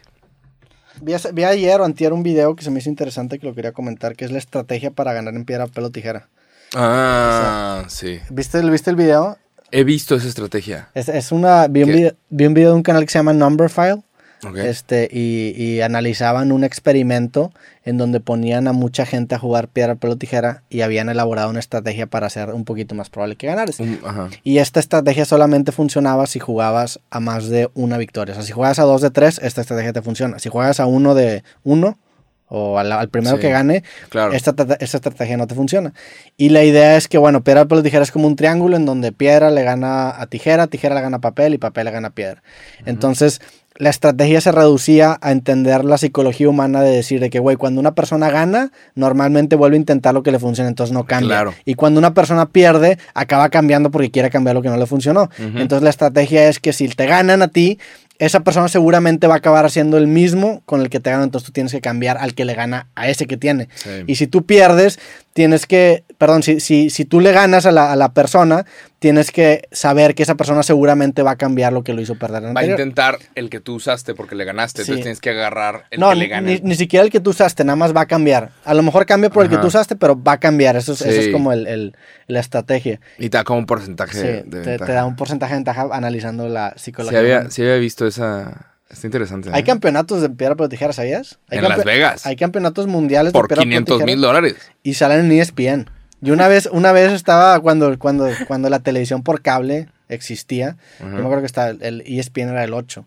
Vi, ayer o antier un video que se me hizo interesante que lo quería comentar, que es la estrategia para ganar en piedra, pelo, tijera. Ah, sí. ¿Viste, el- ¿Viste el video? He visto esa estrategia. Es, es una... Vi un, video, vi un video de un canal que se llama Numberphile. Este, y, y analizaban un experimento en donde ponían a mucha gente a jugar piedra, pelo, tijera y habían elaborado una estrategia para hacer un poquito más probable que ganares. Ajá. Y esta estrategia solamente funcionaba si jugabas a más de una victoria. O sea, si juegas a dos de tres, esta estrategia te funciona. Si juegas a uno de uno o al, al primero Sí, que gane, claro. esta, esta estrategia no te funciona. Y la idea es que, bueno, piedra, papel, tijera es como un triángulo en donde piedra le gana a tijera, tijera le gana a papel y papel le gana a piedra. Entonces, la estrategia se reducía a entender la psicología humana de decir de que, güey, cuando una persona gana, normalmente vuelve a intentar lo que le funciona, entonces no cambia. Claro. Y cuando una persona pierde, acaba cambiando porque quiere cambiar lo que no le funcionó. Entonces la estrategia es que si te ganan a ti, esa persona seguramente va a acabar haciendo el mismo con el que te ganó, entonces tú tienes que cambiar al que le gana a ese que tiene. Sí. Y si tú pierdes, tienes que, perdón, si, si, si tú le ganas a la, a la persona, tienes que saber que esa persona seguramente va a cambiar lo que lo hizo perder Va a anterior. intentar el que tú usaste porque le ganaste. Sí. Entonces tienes que agarrar el No, que le ni, gane. ni siquiera el que tú usaste, nada más va a cambiar. A lo mejor cambia por el que Ajá. tú usaste, pero va a cambiar. Eso es, eso es Sí. como el, el- la estrategia. Y te da como un porcentaje Sí, de te, ventaja. te da un porcentaje de ventaja analizando la Sí psicología. había, sí había visto esa... Está interesante. Hay ¿eh? campeonatos de piedra pero tijera, ¿sabías? Hay En Las Vegas. Hay campeonatos mundiales Por de piedra, papel, 500 mil dólares. y salen en E ESPN. Y una vez, una vez estaba cuando, cuando, cuando la televisión por cable existía. Yo me acuerdo que estaba el E ESPN era el 8.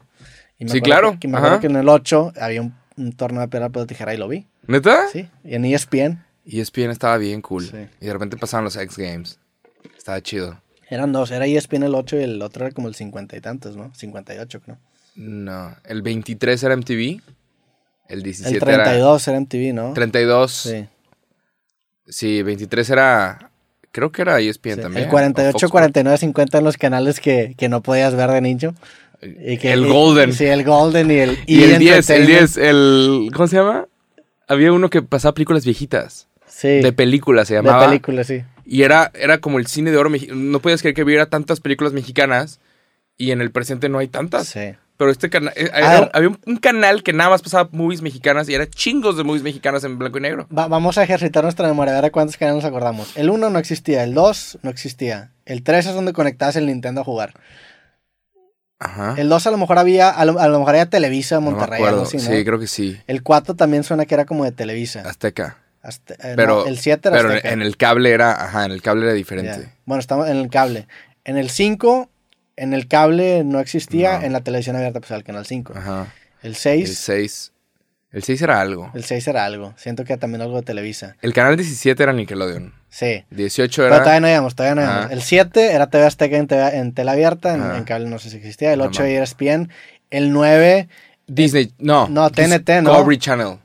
Y me Sí, claro, Que, me acuerdo ajá. que en el 8 había un, un torneo de piedra pero tijera y lo vi. ¿Neta? Sí, y en E ESPN. ESPN estaba bien cool. Sí. Y de repente pasaban los X Games. Estaba chido. Eran dos, era E ESPN el 8 y el otro era como el 50 y tantos, ¿no? 58 creo. No. El 23 era MTV. El 17 El 32 era MTV, ¿no? era 32. Sí. Sí, 23 era. Creo que era ESPN sí. también. El o 48, Fox 49, 50 en los canales que, que no podías ver de niño. Y que, el y- Golden. Sí, el Golden y el Y el 10, el Entertainment. 10, el. ¿Cómo se llama? Había uno que pasaba películas viejitas. Sí. De películas se de llamaba. película, sí. Y era, era como el cine de oro mexicano. No podías creer que hubiera tantas películas mexicanas y en el presente no hay tantas. Sí. Pero este canal. eh, A era- ver. había un, un canal que nada más pasaba movies mexicanas y era chingos de movies mexicanas en blanco y negro. Va- vamos a ejercitar nuestra memoria, a ver a cuántos canales nos acordamos. El 1 no existía, el 2 no existía. El 3 es donde conectabas el Nintendo a jugar. Ajá. El 2 a lo mejor había, a lo, a lo mejor había Televisa, No Monterrey, acuerdo. algo así, ¿no? Sí, creo que sí. El 4 también suena que era como de Televisa. Azteca. Eh, Pero, no, el 7 era pero Azteca. en el cable era. Ajá, en el cable era diferente. Bueno, estamos en el cable. En el 5, en el cable no existía, No. en la televisión abierta pues el canal 5. Ajá. El El 6, 6. El 6 era algo. el 6 era algo. Siento que también algo de Televisa. El canal 17 era Nickelodeon. Sí. 18 Pero era. todavía no íbamos, todavía no íbamos. Ajá. El 7 era TV Azteca en, TV en tela abierta, en, Ajá. en cable no sé si existía. El No 8 mames. era ESPN. El 9, Disney. No. No, TNT, ¿no? Discovery Channel.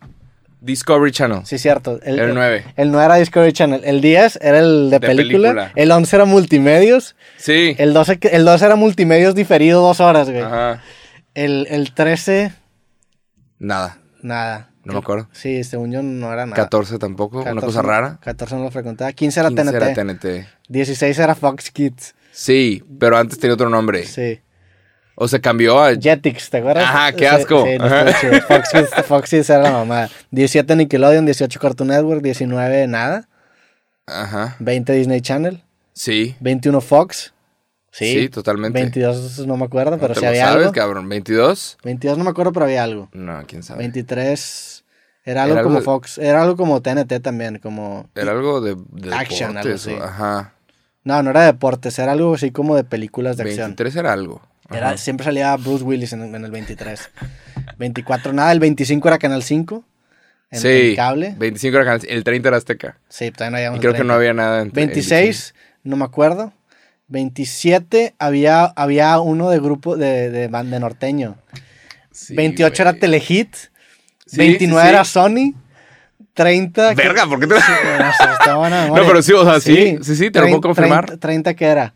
Discovery Channel. sí, cierto. El, El 9. El 9 era Discovery Channel. El 10 era el de, De película. película. El 11 era multimedios. Sí. El 12, que- el 12 era multimedios diferido dos horas, güey. Ajá. El, el 13, Nada. nada. No me acuerdo. Sí, según yo no era nada. 14 tampoco. Una 14 cosa no- rara. 14 no lo frecuentaba. 15 era 15 TNT. era TNT. 16 era Fox Kids. Sí, pero antes tenía otro nombre. Sí. O se cambió a. Jetix, ¿te acuerdas? Ajá, qué Sí, asco. sí, no Ajá. Fox Kids, [LAUGHS] Fox Kids era la mamá. 17 Nickelodeon, 18 Cartoon Network, 19 nada. Ajá. 20 Disney Channel. Sí. 21 Fox. Sí, Sí. totalmente. 22 no me acuerdo, No pero te si había sabes, algo. cabrón. 22. 22 no me acuerdo, pero había algo. No, quién sabe. 23 era algo Era como algo- Fox. Era algo como TNT también, como... Era algo de, de Action, deportes, algo así. Ajá. No, no era deportes, era algo así como de películas de acción. 23 era algo. Ajá. Era, siempre salía Bruce Willis en, en el 23. 24 nada, el 25 era Canal 5. En, sí. en cable. 25 era canal. El 30 era Azteca. Sí, todavía no Y habíamos creo que no 30. había nada. en- en 26, no me acuerdo. 27 había, había uno de grupo de, de, de norteño. Sí, 28 era. Telehit. Sí, 29 sí, sí. era Sony. 30. que- Verga, ¿por qué te.? No, buena [LAUGHS] No, pero sí, o sea, sí, sí, sí, te lo puedo 30, confirmar. 30, 30 que era.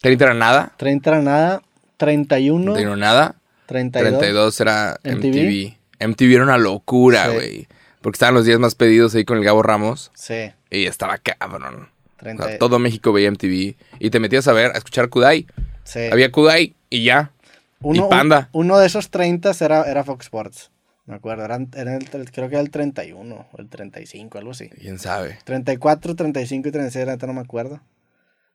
30 era nada. 30 era nada. 31. No era nada. 32. 32 era MTV. MTV. MTV era una locura, Sí. güey. Porque estaban los días más pedidos ahí con el Gabo Ramos. Sí. Y estaba cabrón. O 30. sea, todo México veía MTV. Y te metías a ver, a escuchar Kudai. sí. Había Kudai y ya. Uno, y Panda. un- uno de esos 30 era, era Fox Sports. Me acuerdo. Eran, era el, creo que era el 31 o el 35, algo así. ¿Quién sabe? 34, 35 y 36, ahorita no me acuerdo.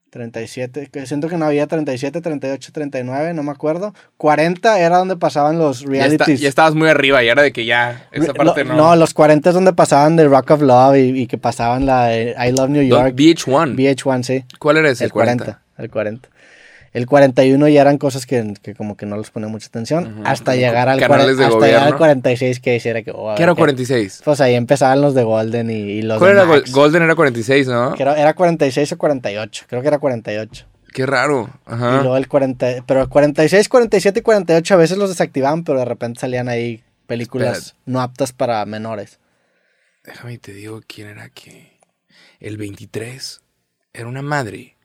37, que siento que no había 37, 38, 39, no me acuerdo. 40 era donde pasaban los Ya, está- realities. ya estabas muy arriba y era de que ya. Esa parte lo- no. los 40 es donde pasaban The Rock of Love y, y que pasaban la de I Love New York. VH1. VH1, sí. ¿Cuál era ese? El 40. El 40. El 41 ya eran cosas que, que como que no les ponía mucha atención. Hasta llegar al, canales 40 de hasta llegar al gobierno. 46 que hiciera que... oh, ¿Qué era qué- 46? Pues ahí empezaban los de Golden y, y los ¿Cuál de era? Max. Gol- Golden era 46, ¿no? Que era, era 46 o 48. Creo que era 48. Qué raro. Y Ajá. luego el 40... Pero el 46, 47 y 48 a veces los desactivaban, pero de repente salían ahí películas Espérate. no aptas para menores. Déjame y te digo quién era que. El 23 era una madre.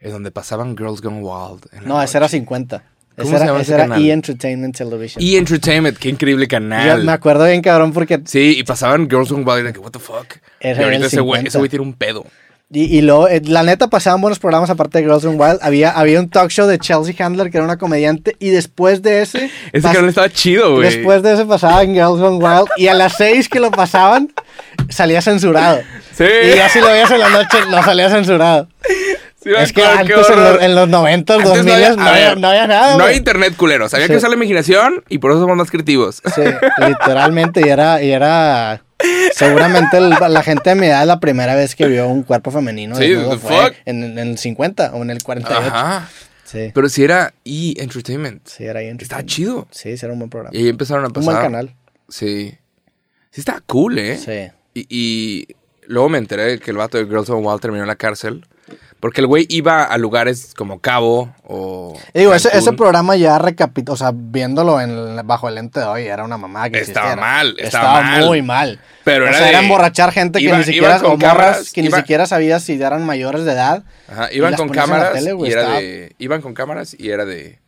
En donde pasaban Girls Gone Wild. No, ese era noche. 50. ¿Cómo Ese se era, ese era canal? E! Entertainment Television. Y Entertainment, qué increíble Yo canal. me acuerdo bien cabrón porque Sí, y pasaban Girls Gone Wild y era que, what the fuck. Era y ahorita ese güey, 50. ese güey tiene un pedo. Y, y luego, eh, la neta, pasaban buenos programas aparte de Girls Gone Wild. Había, había un talk show de Chelsea Handler, que era una comediante, y después de ese... [LAUGHS] Ese canal estaba chido, güey. Después de ese pasaba en Girls Gone Wild, y a las seis que lo pasaban, salía censurado. Sí. Y ya si lo veías en la noche, no salía censurado. Sí, es que antes, en los, en los 90, Antes 2000, no, había, ver, no había nada. No hay internet culeros. Había Sí. que usar la imaginación y por eso somos más creativos. Sí, literalmente, y era... Y era Seguramente el- la gente de mi edad la primera vez que vio un cuerpo femenino Sí, fue en, en el 50 o en el 48. Ajá. Sí, Pero si era E! Entertainment. sí, era ahí. Estaba chido. Sí, sí, era un buen programa. Y ahí empezaron a un pasar. buen canal. Sí. Sí, estaba cool, ¿eh? Sí. Y, y luego me enteré de que el vato de Girls Gone Wild terminó en la cárcel. Porque el güey iba a lugares como Cabo o. Digo, ese, ese programa ya recapituló, o sea, viéndolo en, bajo el lente de hoy, era una mamá que Estaba existiera. mal, estaba mal. muy mal. Pero o era sea, era emborrachar gente que ni siquiera, con cámaras, que ni siquiera sabías si eran mayores de edad. Ajá, iban con cámaras tele, güey, y era estaba- de. Iban con cámaras y era de.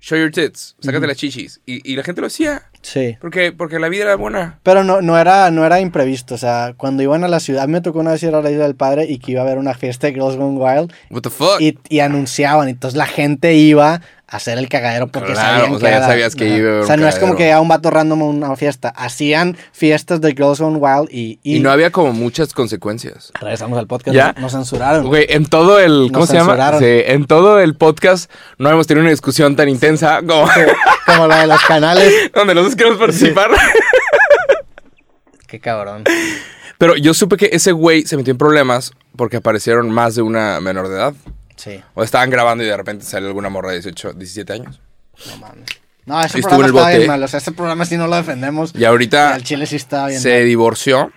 Show your tits, sácate las chichis. Y, y la gente lo hacía. Sí. Porque, porque la vida era buena. Pero no, no, era, no era imprevisto, o sea, cuando iban a la ciudad, me tocó una vez ir a la isla del padre y que iba a haber una fiesta de Girls Gone Wild What the fuck? y, y anunciaban, entonces la gente iba hacer el cagadero porque Claro, sabían o sea, que ya sabías que iba a O sea, no es como que a un vato random a una fiesta, hacían fiestas de Girls Gone Wild y... y, no había como muchas consecuencias. Regresamos al podcast, ¿Ya? nos censuraron. Güey, en todo el. ¿Cómo Nos se llama? Sí, en todo el podcast no hemos tenido una discusión tan intensa como Como la de los canales. [LAUGHS] donde los dos queremos participar. [LAUGHS] Qué cabrón. Pero yo supe que ese güey se metió en problemas porque aparecieron más de una menor de edad. Sí, O estaban grabando y de repente salió alguna morra de 18, 17 años. no mames. No, ese estuvo programa en el estaba bien mal, o sea, ese programa sí no lo defendemos. Y ahorita el chile sí estaba bien se mal. divorció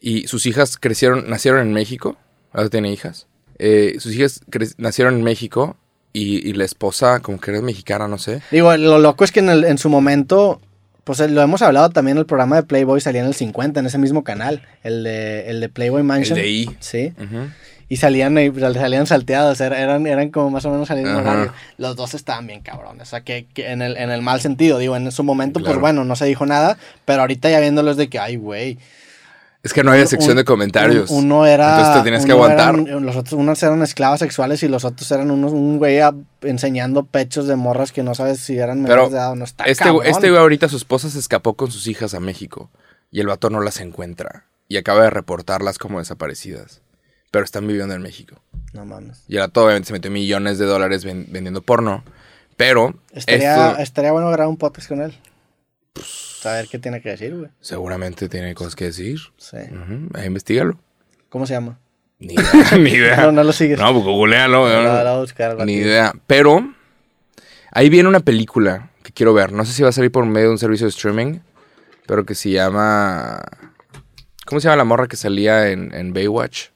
y sus hijas crecieron, nacieron en México. Ahora tiene hijas. Eh, sus hijas cre- nacieron en México y, y la esposa, como que era mexicana, no sé. Digo, lo loco es que en, el- en su momento, pues eh, lo hemos hablado también, el programa de Playboy salía en el 50, en ese mismo canal, el de, el de Playboy Mansion. El de I. Sí. Ujú. Y salían, ahí, salían salteados, era- eran, eran como más o menos al mismo horario. Los dos estaban bien cabrones, o sea, que, que en, el, en el mal sentido, digo, en su momento, pues Claro. bueno, no se dijo nada, pero ahorita ya viéndolos de que, ay, güey. Es que no había un- sección de comentarios. un- uno era. Entonces te tienes que aguantar. eran- los otros, unos eran esclavas sexuales y los otros eran unos, un güey a- enseñando pechos de morras que no sabes si eran menores de edad o no. Está este, cabrón. este güey ahorita su esposa se escapó con sus hijas a México y el vato no las encuentra y acaba de reportarlas como desaparecidas. Pero están viviendo en México. No mames. Y el vato obviamente se metió millones de dólares ven- vendiendo porno. Pero Estaría, esto estaría bueno grabar un podcast con él. Saber qué tiene que decir, güey. seguramente tiene cosas que decir. Sí. Ujú, ahí investigalo. ¿Cómo se llama? Ni idea. [LAUGHS] ni idea. No, no lo sigues. No, pues googlealo. No, ¿no? buscar, Ni idea. Pero ahí viene una película que quiero ver. No sé si va a salir por medio de un servicio de streaming, pero que se llama... ¿Cómo se llama la morra que salía en, en Baywatch?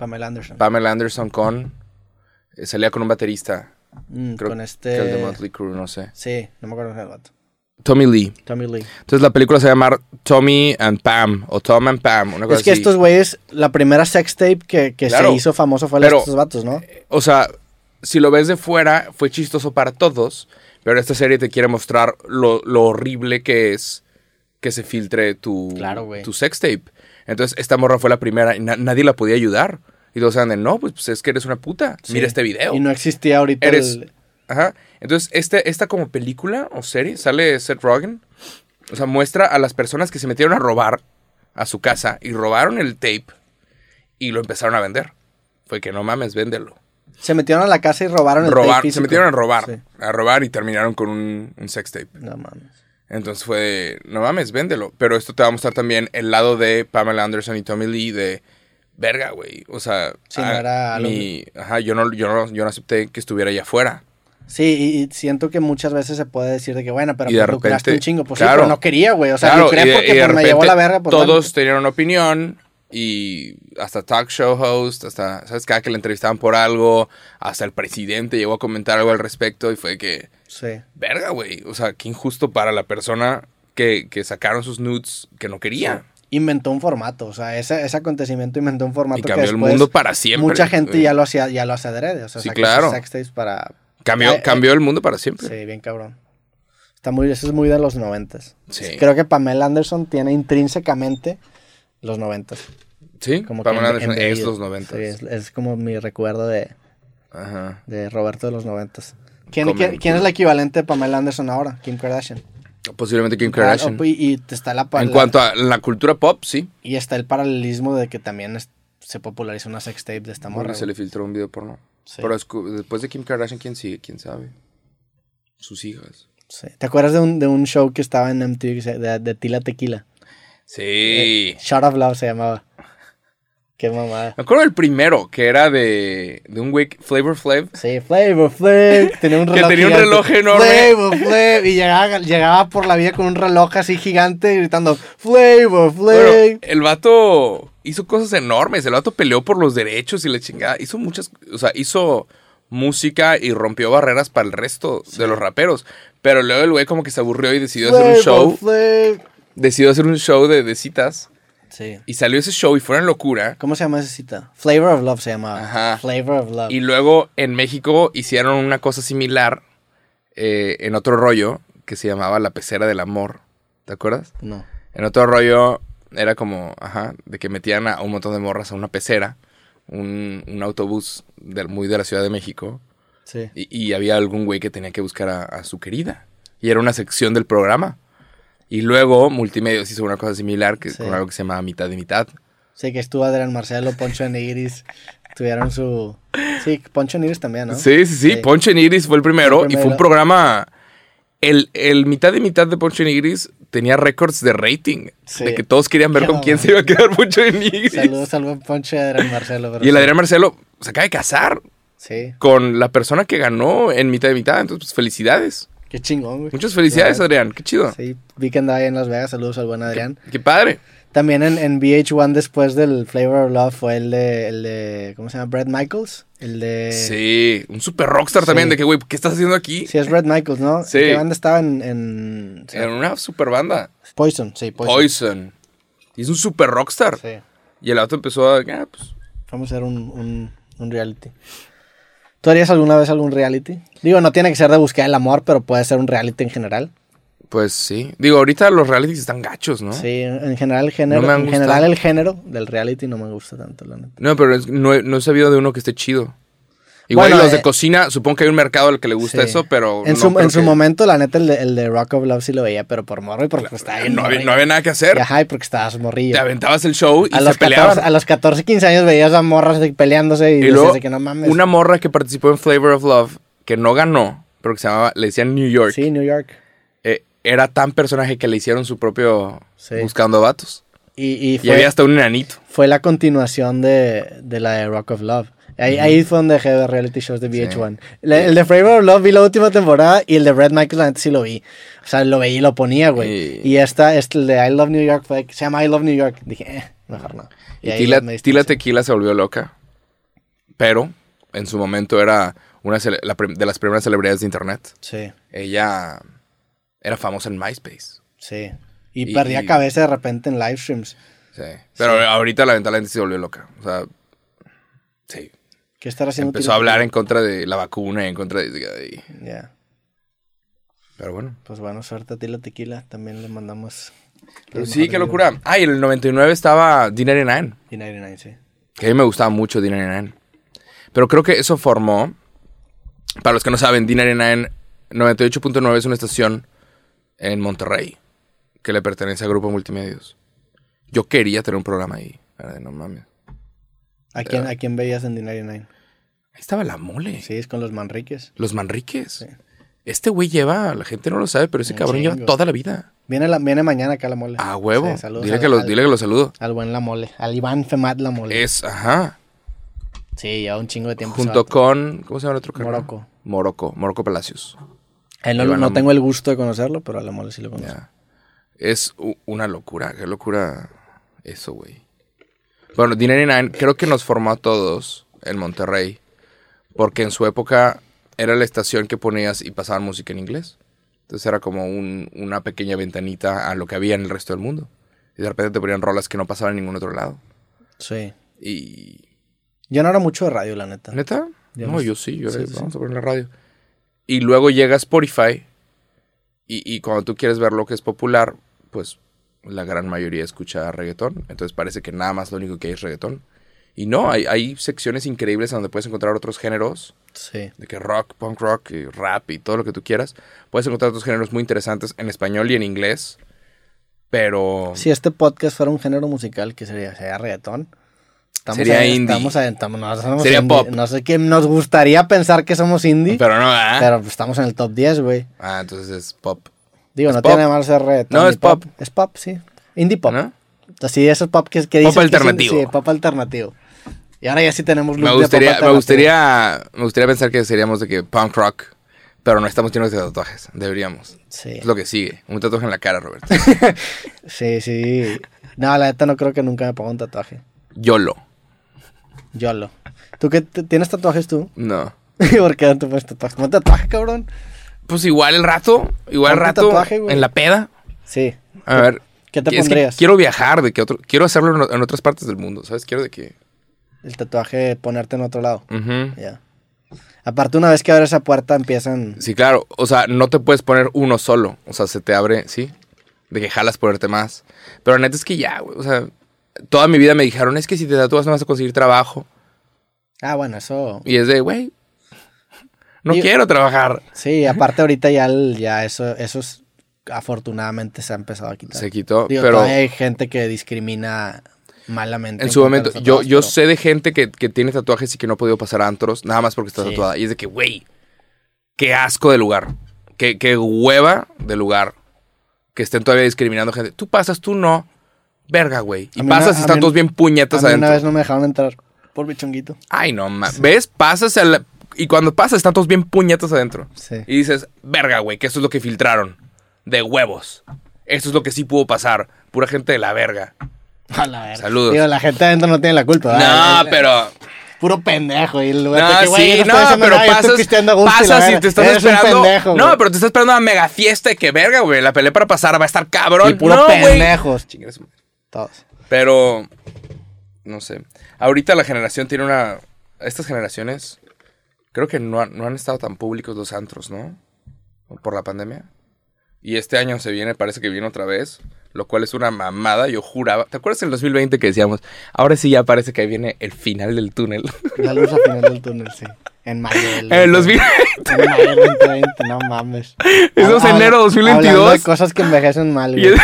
Pamela Anderson. Pamela Anderson con... eh, salía con un baterista. Mm, Creo con que este. el de Motley Crue, no sé. Sí, no me acuerdo del vato. Tommy Lee. Tommy Lee. Entonces la película se va a llamar Tommy and Pam o Tom and Pam, una cosa Es que así. estos güeyes, la primera sex tape que, que Claro. se hizo famoso fue la de estos vatos, ¿no? O sea, si lo ves de fuera, fue chistoso para todos, pero esta serie te quiere mostrar lo, lo horrible que es que se filtre tu, Claro, tu sex tape. Entonces, esta morra fue la primera y na- nadie la podía ayudar. Y todos de, no, pues, pues, es que eres una puta. Sí. Mira este video. Y no existía ahorita Eres- el- Ajá. Entonces, este, esta como película o serie, sale Seth Rogen. O sea, muestra a las personas que se metieron a robar a su casa y robaron el tape y lo empezaron a vender. Fue que no mames, véndelo. Se metieron a la casa y robaron el tape se metieron a robar, Sí. a robar y terminaron con un, un sex tape. No mames. Entonces fue, de, no mames, véndelo. Pero esto te va a mostrar también el lado de Pamela Anderson y Tommy Lee de, verga, güey. O sea, Sí, no ah, era algo- mi, ajá, yo no, yo no, yo no acepté que estuviera allá afuera. Sí, y, siento que muchas veces se puede decir de que, bueno, pero Y de pues lucraste repente- un chingo. Pues sí, pero no quería, güey. O sea, Claro, lucré y de- porque y de pues, me llevó la verga. Todos tenían una opinión y hasta talk show host, hasta, ¿sabes? Cada que le entrevistaban por algo, hasta el presidente llegó a comentar algo al respecto y fue que, Sí. verga, güey. O sea, qué injusto para la persona que, que sacaron sus nudes que no quería. Inventó un formato. O sea, ese, ese acontecimiento inventó un formato Y que cambió el mundo para siempre. Mucha gente ya lo hacía, ya lo hace adrede. O sea, Sí, claro. para. Cambió, Eh, eh, cambió el mundo para siempre. Sí, bien cabrón. Está muy, eso es muy de los noventas. Sí. Creo que Pamela Anderson tiene intrínsecamente los noventas. Sí, Como Pamela que Anderson es los 90. Sí, es, es como mi recuerdo de, Ajá. de Roberto de los noventas. ¿Quién, quién, quién es la equivalente de Pamela Anderson ahora? Kim Kardashian. Posiblemente Kim Kardashian. Ah, Y, y está la, en la- cuanto a la cultura pop, sí. y está el paralelismo de que también es- se popularizó una sex tape de esta morra. Morra se le filtró un video porno. Sí. Pero después de Kim Kardashian, ¿quién sigue? ¿Quién sabe? Sus hijas. Sí. ¿Te acuerdas de un, de un show que estaba en MTV de Tila Tequila? Sí. Shot of Love se llamaba. Qué mamada. Me acuerdo del primero, que era de, de un güey, Flavor Flav. Sí, Flavor Flav. Tenía un Que reloj tenía un reloj enorme. Flavor Flav. Y llegaba, llegaba por la vida con un reloj así gigante gritando Flavor Flav. Bueno, el vato hizo cosas enormes. El vato peleó por los derechos y la chingada. Hizo muchas, o sea, hizo música y rompió barreras para el resto de los raperos. Pero luego el güey como que se aburrió y decidió hacer un show. Flav. Decidió hacer un show de, de citas. Sí. Y salió ese show y fue una locura. ¿Cómo se llama esa cita? Flavor of Love se llamaba. Ajá. Flavor of Love. Y luego en México hicieron una cosa similar eh, en otro rollo que se llamaba La Pecera del Amor. ¿Te acuerdas? No. En otro rollo era como, ajá, de que metían a un montón de morras a una pecera, un, un autobús del, muy de la Ciudad de México, Sí. y, y había algún güey que tenía que buscar a, a su querida. Y era una sección del programa. Y luego Multimedios hizo una cosa similar que, Sí. con algo que se llamaba Mitad de Mitad. Sí, que estuvo Adrián Marcelo, Poncho Nigris. Tuvieron su. Sí, Poncho Nigris también, ¿no? Sí, sí, sí, Sí. Poncho Nigris fue el primero, El y fue primero. un programa... El, el mitad de mitad de Poncho Nigris tenía récords de rating. Sí. De que todos querían ver Qué con quién mamada. se iba a quedar Poncho Nigris. Saludos al buen Poncho y Adrián Marcelo. pero Y el. Adrián Marcelo se acaba de casar. Sí, con la persona que ganó en mitad de mitad. Entonces, pues felicidades. Qué chingón, güey. Muchas felicidades. Adrián. Qué chido. Sí, vi que andaba ahí en Las Vegas. Saludos al buen Adrián. Qué padre. También en, en VH1 después del Flavor of Love fue el de, el de ¿cómo se llama? Brad Michaels. El de... Sí, un super rockstar Sí. también. De que, güey, ¿qué estás haciendo aquí? Sí, es Brad Michaels, ¿no? Sí. ¿Qué banda estaba en...? En una super banda. Poison, sí, Poison. Poison. Y es un super rockstar. Sí. Y el auto empezó a. ah, pues, Vamos a hacer un, un, un reality. ¿Tú harías alguna vez algún reality? Digo, no tiene que ser de búsqueda del amor, pero puede ser un reality en general. pues sí. Digo, ahorita los realities están gachos, ¿no? Sí, en general el género, No en general el género del reality no me gusta tanto, la neta. No, pero es- no, he- no he sabido de uno que esté chido. Igual Bueno, los de eh, cocina, supongo que hay un mercado al que le gusta Sí. eso, pero. En no su, en su que- momento, la neta, el de, el de Rock of Love sí lo veía, pero por morro y porque estaba bien no, había, no había nada que hacer. Y ajá, y porque estabas morrillo. Te aventabas el show y A se los, peleaban. 14, a los 14, 15 años veías a morras peleándose y, Y luego, que no mames. una morra que participó en Flavor of Love, que no ganó, pero que se llamaba, le decían New York, Sí, New York. eh, era tan personaje que le hicieron su propio Sí. Buscando Vatos. Y, y Y fue, había hasta un enanito. fue la continuación de, de la de Rock of Love. Ahí, ahí fue donde dejé de ver reality shows de VH1. El, el de Flavor of Love vi la última temporada y el de Brad Michaels la neta sí lo vi. O sea, lo veí y lo ponía, güey. Y- Y esta, este, el de I Love New York, fue, se llama I Love New York. Dije, eh, mejor no. Y, ahí Tila, Tila. Tequila se volvió loca. Pero en su momento era una la de las primeras celebridades de internet. Sí, Ella era famosa en MySpace. sí. Y, Y- perdía cabeza de repente en live streams. Sí. Pero ahorita lamentablemente se volvió loca. O sea, sí. ¿Qué estará haciendo Empezó a hablar en contra de la vacuna y en contra de... Ya. Pero bueno. Pues bueno, suerte a Tila Tequila. También le mandamos. Pero sí, qué locura. Ah, y en el 99 estaba D99. vibras. Y 99, sí. Que a mí me gustaba mucho D99. Pero creo que eso formó... Para los que no saben, D99 98.9 es una estación en Monterrey que le pertenece a Grupo Multimedios. Yo quería tener un programa ahí. No mames. ¿A quién, ¿A quién veías en D99? Ahí estaba la mole. Sí, es con los Manriques. Los Manriques. Este güey lleva, la gente no lo sabe, pero ese cabrón lleva toda la vida. Viene, la, viene mañana acá la mole. A huevo. Sí, dile, al- que al- dile que lo saludo. Al buen La Mole. Al Iván Femat La Mole. Es, ajá. Sí, ya un chingo de tiempo. Junto con. ¿Cómo se llama el otro carnal? Morocco. Morocco. Morocco Palacios. Él no, no tengo el gusto de conocerlo, pero a La Mole sí lo conozco. Es una locura. Qué locura eso, güey. Bueno, D99 creo que nos formó a todos en Monterrey. Porque en su época era la estación que ponías y pasaban música en inglés. Entonces era como un- una pequeña ventanita a lo que había en el resto del mundo. Y de repente te ponían rolas que no pasaban en ningún otro lado. Sí. Y. Yo no era mucho de radio, la neta. ¿Neta? No, yo sí. Yo era, sí, vamos a poner la radio. Y luego llega Spotify. Y, y cuando tú quieres ver lo que es popular, pues la gran mayoría escucha reggaetón. Entonces parece que nada más lo único que hay es reggaetón. Y no, hay, hay secciones increíbles donde puedes encontrar otros géneros. Sí. De que rock, punk rock, y rap y todo lo que tú quieras. Puedes encontrar otros géneros muy interesantes en español y en inglés. Pero... Si este podcast fuera un género musical, ¿qué sería? ¿Sería reggaetón? Estamos Sería ahí- indie. Estamos, estamos- no, somos Sería indie. pop. No sé qué, nos gustaría pensar que somos indie, pero, Pero no, ¿ah? pues estamos en el top 10, güey. Ah, entonces es pop. Digo, Es no pop. tiene más ser reggaetón. No, es pop. Es pop, sí. Indie pop. ¿No? Así, esos pop que, que Pop dicen que sí- alternativo. Sí, pop alternativo. Y ahora ya sí tenemos Me de pop gustaría, me gustaría, me gustaría pensar que seríamos de que punk rock, pero no estamos llenos de tatuajes. Deberíamos. Sí. Es lo que sigue. Un tatuaje en la cara, Roberto. [LAUGHS] Sí, sí. No, la neta no creo que nunca me ponga un tatuaje. YOLO. Yolo. ¿Tú qué tienes tatuajes tú? No. [LAUGHS] ¿Por qué no te pones tatuajes? ¿Cómo tatuaje, cabrón? Pues igual el rato, igual el rato tatuaje, en la peda. Sí. A ver. ¿Qué te es que pondrías? quiero viajar, de que otro, quiero hacerlo en, otras partes del mundo, ¿sabes? Quiero de que... El tatuaje, ponerte en otro lado. Ujú. Ya. Aparte, una vez que abres esa puerta, empiezan. Sí, claro. O sea, no te puedes poner uno solo. O sea, se te abre, ¿sí? De que jalas ponerte más. Pero la neta es que ya, güey. O sea, toda mi vida me dijeron, es que si te tatúas no vas a conseguir trabajo. Ah, bueno, eso. Y es de, güey, no quiero trabajar. Sí, aparte, ahorita ya, el- ya eso, eso es- afortunadamente se ha empezado a quitar. Se quitó, Digo, pero hay gente que discrimina malamente. en su momento, yo, sé de gente que, que tiene tatuajes y que no ha podido pasar a antros, nada más porque está Sí. tatuada. Y es de que, güey, qué asco de lugar. Qué, qué hueva de lugar. Que estén todavía discriminando gente. Tú pasas, tú no. Verga, güey. Y pasas y están todos bien A puñetas mí adentro. una vez no me dejaron entrar por mi chonguito. Ay, no, ma- ¿Ves? Pasas al- y cuando pasas están todos bien puñetas adentro. Sí. Y dices, verga, güey, que eso es lo que filtraron. De huevos. Eso es lo que sí pudo pasar. Pura gente de la verga. A la verga. Saludos. Digo, la gente adentro no tiene la culpa. ¿verdad? No, pero... Puro pendejo. Y el lugar No, de que, güey, sí, no, pero nada, pasas, y pasas y te estás Eres esperando. pendejo, no, pero te estás esperando una mega fiesta y que verga, güey. La pelea para pasar va a estar cabrón. Y puro no, pendejos. Chingue su madre. Todos. Pero, no sé. Ahorita la generación tiene una... Estas generaciones, creo que no han, no han estado tan públicos los antros, ¿no? Por la pandemia. Y este año se viene, parece que viene otra vez, lo cual es una mamada. Yo juraba... ¿Te acuerdas en el 2020 que decíamos, ahora sí ya parece que ahí viene el final del túnel? [LAUGHS] La luz al final del túnel, sí. En mayo del en el 2020. En mayo del 2020, no mames. Eso es enero Hablando 2022. de cosas que envejecen mal, Y güey. es-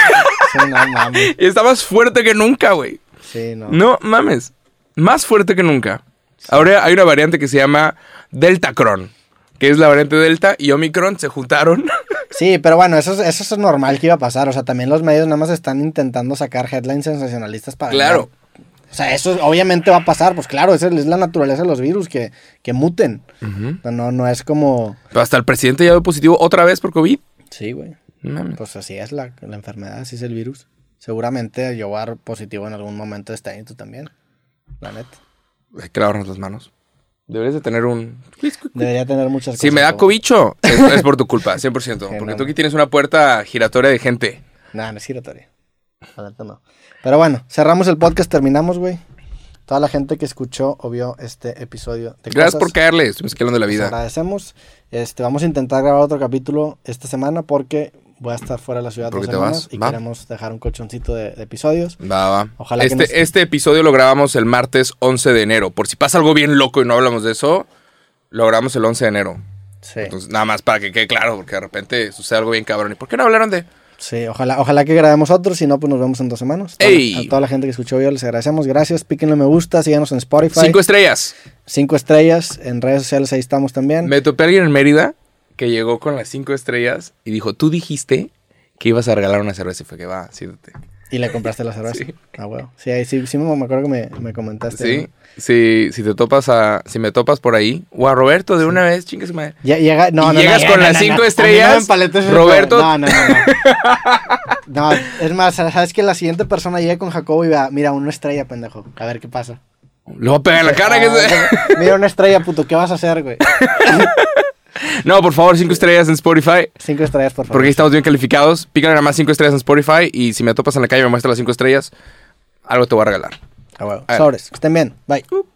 Sí, no mames. [LAUGHS] Y está más fuerte que nunca, güey. Sí, no. No mames. Más fuerte que nunca. Ahora hay una variante que se llama Deltacron, que es la variante Delta y Omicron se juntaron. [LAUGHS] Sí, pero bueno, eso, es- eso es normal que iba a pasar. O sea, también los medios nada más están intentando sacar headlines sensacionalistas para... claro. O sea, eso obviamente va a pasar. Pues claro, esa es la naturaleza de los virus, que, que muten. O sea, no, no es como... Pero hasta el presidente ya dio positivo otra vez por COVID. Sí, güey. No. Pues así es la, la enfermedad, así es el virus. Seguramente yo voy a dar positivo en algún momento de este año, tú también. La neta. Hay que lavarnos las manos. Deberías de tener un... Debería tener muchas cosas. Si me da cobicho, es, es por tu culpa, [LAUGHS] 100%. Porque no, tú no. aquí tienes una puerta giratoria de gente. Nah, no es giratoria. La neta no. Pero bueno, cerramos el podcast, terminamos, güey. Toda la gente que escuchó o vio este episodio de Gracias cosas, por caerle, estuvimos hablando de la les vida. agradecemos. Este, vamos a intentar grabar otro capítulo esta semana porque voy a estar fuera de la ciudad ¿Por dos semanas vas? y Va. queremos dejar un colchoncito de, de episodios. Va, va. Ojalá que este, nos- este episodio lo grabamos el martes 11 de enero. Por si pasa algo bien loco y no hablamos de eso, lo grabamos el 11 de enero. Sí. Entonces, nada más para que quede claro, porque de repente sucede algo bien cabrón. ¿Y por qué no hablaron de...? Sí, ojalá, ojalá que grabemos otro, si no, pues nos vemos en dos semanas. ¡Ey! A toda la gente que escuchó yo les agradecemos, gracias, píquenle me gusta, síganos en Spotify. Cinco estrellas. Cinco estrellas, en redes sociales ahí estamos también. Me topé a alguien en Mérida que llegó con las cinco estrellas y dijo, tú dijiste que ibas a regalar una cerveza. Y fue que va, siéntate. Y le compraste la cerveza. [LAUGHS] Sí. Ah, huevo. Sí, ahí sí, sí me, acuerdo que me, me comentaste. Sí, ¿no? si, si te topas a... Si me topas por ahí, o a Roberto de una vez, chingue su madre. Ya- llega, no, Y no, llegas no, con las cinco estrellas, me Roberto. No, no, no. No, [LAUGHS] es más, sabes que la siguiente persona llegue con Jacobo y vea, mira, una estrella, pendejo. A ver qué pasa. Le voy a pegar en la cara. que se- Mira, una estrella, puto, ¿qué vas a hacer, güey? [LAUGHS] No, por favor, cinco estrellas en Spotify. Cinco estrellas, por favor. Porque ahí estamos bien calificados. Pícale nada más cinco estrellas en Spotify. Y si me topas en la calle y me muestras las cinco estrellas, algo te voy a regalar. Ah. Sobres, que estén bien. Bye. Uh.